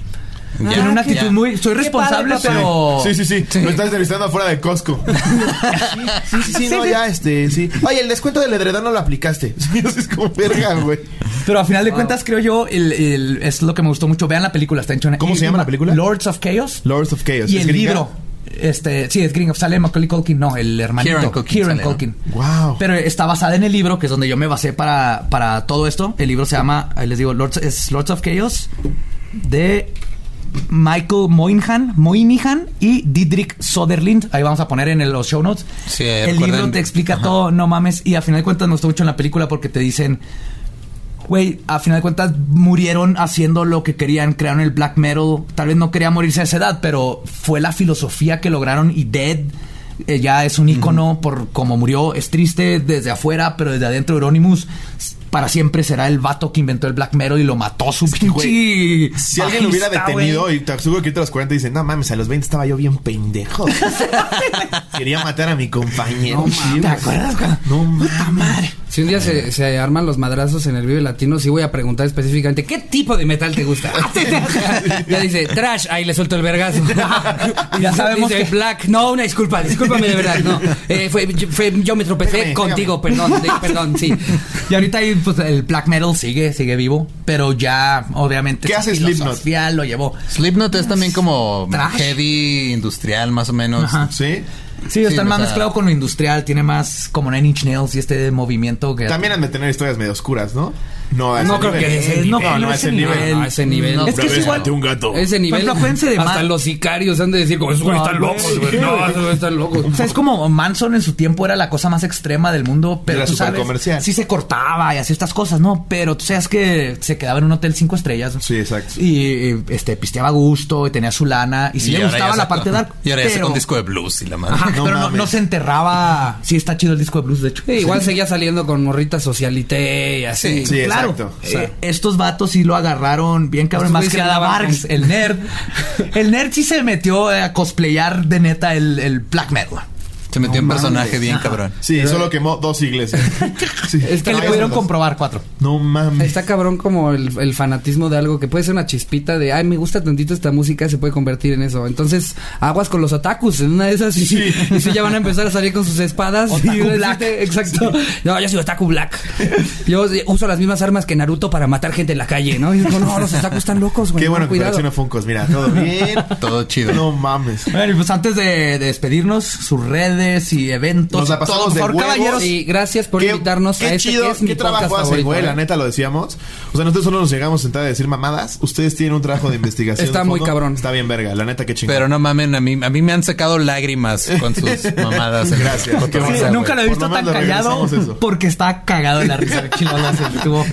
Ya, Tiene una ya. actitud muy. Soy responsable, padre, pero. Sí, sí, sí. Lo estás entrevistando afuera de Costco. sí, sí, sí, no, ya, este, sí. Oye, el descuento del edredón no lo aplicaste. Sí, eso es como verga, güey. Pero a final de cuentas, creo yo, el, el- es lo que me gustó mucho. Vean la película, está hecho en- ¿Cómo y- se llama la película? Lords of Chaos. Lords of Chaos. Y ¿Es el gringa? libro. Este, sí, es gringo. Sale Macaulay Culkin, no, el hermanito. Kieran Culkin Kieran. Culkin. Wow. Pero está basada en el libro, que es donde yo me basé para, para todo esto. El libro se llama, ahí les digo, Lords, es Lords of Chaos de Michael Moynihan, Moynihan y Didrik Soderlind. Ahí vamos a poner en el- los show notes. Sí, el libro te explica Ajá. todo, no mames. Y a final de cuentas me gustó mucho en la película porque te dicen, güey, a final de cuentas murieron haciendo lo que querían, crearon el black metal. Tal vez no quería morirse a esa edad, pero fue la filosofía que lograron y Dead eh, ya es un ícono por cómo murió. Es triste desde afuera, pero desde adentro Euronymous para siempre será el vato que inventó el black metal y lo mató su pinche güey. Si alguien lo hubiera detenido y te aseguro que ahorita a los 40 dicen, no mames, a los 20 estaba yo bien pendejo. Quería matar a mi compañero. No mames, ¿te acuerdas? No mames. Si un día se, se arman los madrazos en el Vive Latino, sí voy a preguntar específicamente ¿qué tipo de metal te gusta? ya dice, trash, ahí le suelto el vergazo. Ya sabemos dice, que- Black, no, una disculpa, discúlpame de verdad, no. Eh, fue, yo- fue- yo me tropecé Pégame, contigo, perdón, de- perdón, sí. Y ahorita ahí, pues, el black metal sigue, sigue vivo, pero ya, obviamente, ¿Qué hace Slipknot? lo llevó. Slipknot es también como Trash. heavy industrial, más o menos. Ajá. ¿Sí? Sí, Sí, está o más sea- mezclado con lo industrial, tiene más como Nine Inch Nails y este movimiento que... También han de tener historias medio oscuras, ¿no? No, a ese No creo nivel. que ese no, nivel. no, ese nivel. No, a ese nivel. Es que es igual... un gato. Ese nivel. de hasta los sicarios han de decir, como esos güeyes No, están locos, güey. No, esos güeyes están locos. O sea, es como Manson en su tiempo era la cosa más extrema del mundo, pero Era tú sabes, supercomercial. sí se cortaba y hacía estas cosas, ¿no? Pero tú sabes que se quedaba en un hotel cinco estrellas. Sí, exacto. Y eh, este pisteaba a gusto y tenía su lana y sí le gustaba la parte dark. Y ahora ya un disco de blues y la madre. Ajá, No pero no, no se enterraba. Sí, está chido el disco de blues, de hecho. Igual seguía saliendo con morritas socialité y así. Sí, claro. Eh, estos vatos sí lo agarraron bien cabrón. Más que nada con- el nerd. El nerd sí se metió eh, a cosplayar de neta el, el black metal. Se metió en personaje bien cabrón. Sí, solo quemó dos iglesias. Sí. Es que le pudieron dos. comprobar cuatro. No mames. Está cabrón como el, el fanatismo de algo que puede ser una chispita de, ay, me gusta tantito esta música, se puede convertir en eso. Entonces, aguas con los otakus, en una de esas, y, Sí. y sí ya van a empezar a salir con sus espadas. Otaku y van a black. decirte, Exacto. No, yo soy otaku black. Yo uso las mismas armas que Naruto para matar gente en la calle, ¿no? Y digo, no, los otakus están locos, güey. Qué no, bueno que cuidado. colecciona Funkos. Mira, todo bien. Todo chido. No mames. Bueno, y pues antes de, de despedirnos, sus redes y eventos. Nos la pasamos todo, por de caballeros. Y gracias por Qué- invitarnos qué a este chido, que es mi qué trabajo hacen, güey. La neta lo decíamos. O sea, nosotros solo nos llegamos a sentar a decir mamadas. Ustedes tienen un trabajo de investigación. Está de muy cabrón. Está bien, verga. La neta, qué chingón. Pero no mamen, a mí, a mí me han sacado lágrimas con sus mamadas. Gracias. la nunca lo he visto tan callado porque está cagado de la risa.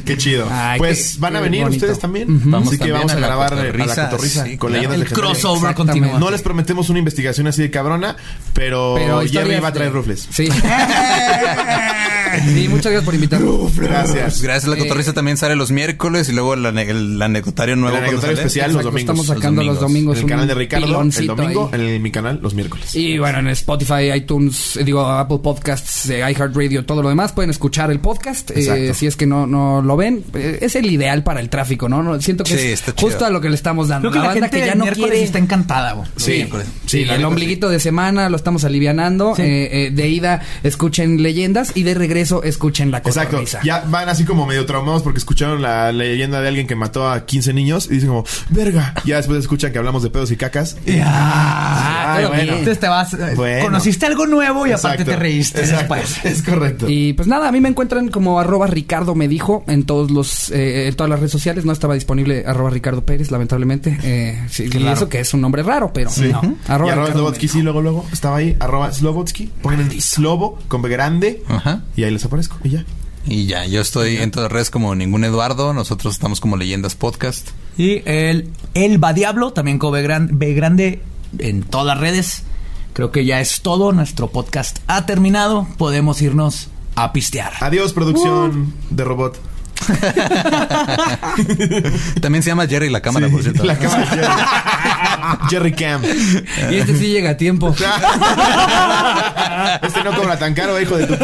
Qué chido. Ay, pues qué- van a venir bonito. ustedes también. Vamos Así que vamos a, a la grabar eh, a la sí, con claro. leyendas El crossover continúa. No les prometemos una investigación así de cabrona, pero, Pero Jerry historias va a traer de- rufles. Sí. sí, muchas gracias por invitarnos. Gracias. Gracias. La cotorriza también sale los miércoles y luego el, el anecdotario nuevo. El ¿cuándo anecdotario especial los domingos. Estamos sacando los domingos. En el canal de Ricardo el domingo, ahí. en mi canal los miércoles. Y bueno, en Spotify, iTunes, eh, digo, Apple Podcasts, eh, iHeartRadio, todo lo demás, pueden escuchar el podcast. eh, si es que no, no lo ven, eh, es el ideal para el tráfico, ¿no? No, siento que Sí, es chido. justo a lo que le estamos dando. Creo que la, banda gente que ya no miércoles quiere. está encantada. Sí, Sí, la el ombliguito de semana lo estamos alivianando. Sí. Eh, eh, de ida, escuchen leyendas. Y de regreso, eso escuchen la Exacto. cotorriza. Ya van así como medio traumados porque escucharon la leyenda de alguien que mató a 15 niños y dicen como, verga. Ya después escuchan que hablamos de pedos y cacas. Ah, Ay, todo bueno. Entonces te vas. eh, Bueno. Conociste algo nuevo y aparte Exacto. te reíste Exacto. después. Es correcto. Y pues nada, a mí me encuentran como arroba Ricardo me dijo en todos los, eh, en todas las redes sociales. No estaba disponible arroba Ricardo Pérez, lamentablemente. Eh, sí, y eso que es un nombre raro, pero Sí. no. y arroba Slobotsky, sí, luego, luego. Estaba ahí, arroba Slobotsky. Pongan Slobo con B grande. Ajá. Y ahí les aparezco. Y ya. Y ya, yo estoy en todas las redes como ningún Eduardo. Nosotros estamos como Leyendas Podcast. Y el, el Va Diablo, también con B, gran- B grande en todas las redes. Creo que ya es todo. Nuestro podcast ha terminado. Podemos irnos a pistear. Adiós, producción de robot. También se llama Jerry la cámara, por cierto. La cámara Jerry. Jerry Cam. Y este sí llega a tiempo. Este no cobra tan caro, hijo de tu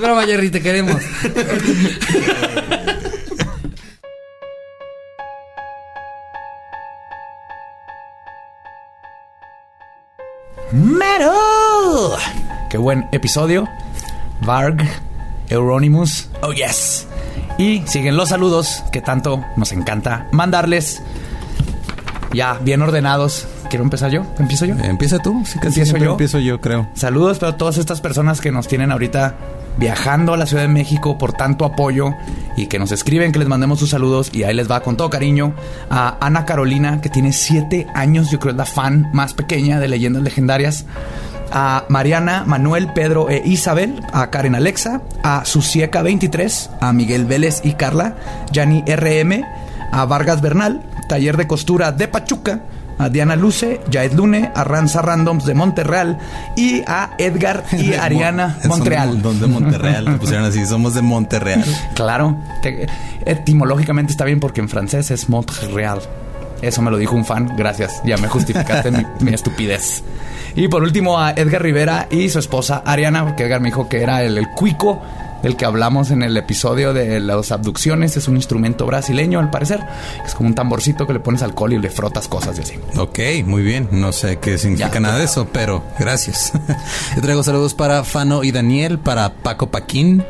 broma, Jerry, te queremos. ¡Metal! ¡Qué buen episodio! Varg, Euronymous, oh yes. Y siguen los saludos que tanto nos encanta mandarles. Ya, bien ordenados. ¿Quiero empezar yo? ¿Empiezo yo? Empieza tú. Sí, casi ¿Empiezo yo? Empiezo yo, creo. Saludos para todas estas personas que nos tienen ahorita viajando a la Ciudad de México por tanto apoyo y que nos escriben que les mandemos sus saludos y ahí les va con todo cariño a Ana Carolina que tiene siete años, yo creo es la fan más pequeña de Leyendas Legendarias. A Mariana, Manuel, Pedro e Isabel, a Karen Alexa, a Susieca 23, a Miguel Vélez y Carla, Yanni RM, a Vargas Bernal, Taller de Costura de Pachuca, a Diana Luce, Jaed Lune, a Ranza Randoms de Monterreal y a Edgar y Ariana Montreal. Son de Monterreal. Te pusieron así. Somos de Monterreal. Claro, te- etimológicamente está bien porque en francés es Montreal. Eso me lo dijo un fan, gracias. Ya me justificaste mi, mi estupidez. Y por último a Edgar Rivera y su esposa Ariana, porque Edgar me dijo que era el, el cuico del que hablamos en el episodio de las abducciones. Es un instrumento brasileño, al parecer. Es como un tamborcito que le pones alcohol y le frotas cosas y así. Ok, muy bien. No sé qué significa Ya, nada de eso, pero gracias. Yo traigo saludos para Fano y Daniel, para Paco Paquín,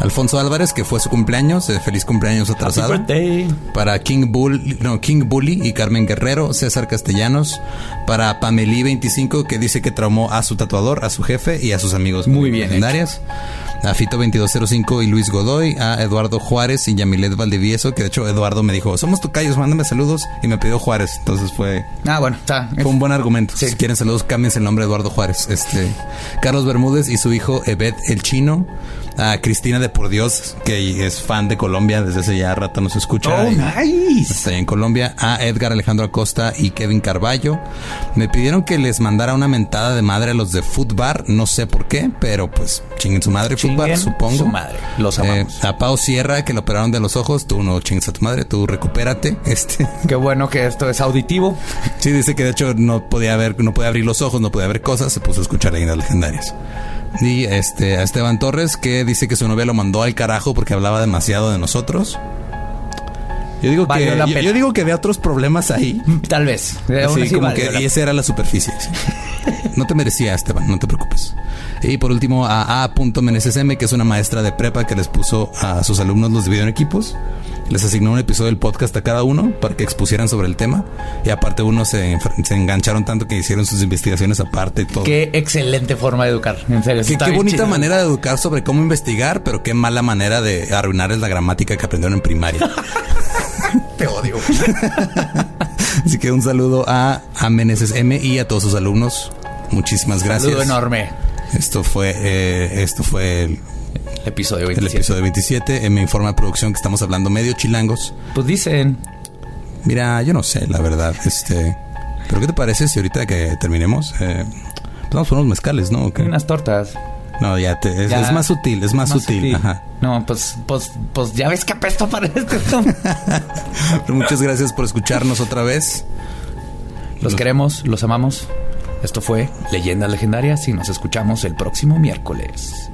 Alfonso Álvarez, que fue su cumpleaños. eh, feliz cumpleaños atrasado. Para King Bull, no, King Bully y Carmen Guerrero, César Castellanos, para Pameli 25 que dice que traumó a su tatuador, a su jefe y a sus amigos Muy bien legendarias. A Fito 2205 y Luis Godoy, a Eduardo Juárez y Yamilet Valdivieso, que de hecho Eduardo me dijo, somos tocayos, mándame saludos y me pidió Juárez, entonces fue Ah, bueno, está. fue un buen argumento. Sí. Si quieren saludos, cámbiense el nombre de Eduardo Juárez. Este, Carlos Bermúdez y su hijo Evet el Chino. A Cristina de Por Dios, que es fan de Colombia, desde hace ya rato nos escucha. Oh, Y nice. Está en Colombia. A Edgar Alejandro Acosta y Kevin Carballo. Me pidieron que les mandara una mentada de madre a los de Footbar. No sé por qué, pero pues chinguen su madre, Footbar, supongo. su madre. Los amamos. Eh, a Pau Sierra, que lo operaron de los ojos. Tú no chingues a tu madre, tú recupérate. Este. Qué bueno que esto es auditivo. Sí, dice que de hecho no podía ver, no podía abrir los ojos, no podía ver cosas, se puso a escuchar leyendas legendarias. Y este a Esteban Torres que dice que su novia lo mandó al carajo porque hablaba demasiado de nosotros. Yo digo Valió que yo, digo que había otros problemas ahí. Tal vez. Así como que y esa era la superficie. sí. No te merecía, Esteban, no te preocupes. Y por último, a A. Meneses M, que es una maestra de prepa que les puso a sus alumnos, los dividió en equipos. Les asignó un episodio del podcast a cada uno para que expusieran sobre el tema. Y aparte, unos se, se engancharon tanto que hicieron sus investigaciones aparte y todo. Qué excelente forma de educar. En serio. Qué, bonita chido. manera de educar sobre cómo investigar, pero qué mala manera de arruinarles la gramática que aprendieron en primaria. Te odio. Así que un saludo a, a Meneses M y a todos sus alumnos. Muchísimas gracias. Saludo enorme. Esto fue, eh, esto fue el, El episodio el 27. episodio 27. Eh, me informa de producción que estamos hablando medio chilangos. Pues dicen. Mira, yo no sé, la verdad. Este, pero ¿qué te parece si ahorita que terminemos, eh, pues vamos por unos mezcales, ¿no? Unas tortas. No, ya te, es, Ya. es más sutil, es más, sutil. Ajá. No, pues, pues, pues ya ves que apesto para esto. Pero muchas gracias por escucharnos otra vez. Los queremos, los amamos. Esto fue Leyendas Legendarias y nos escuchamos el próximo miércoles.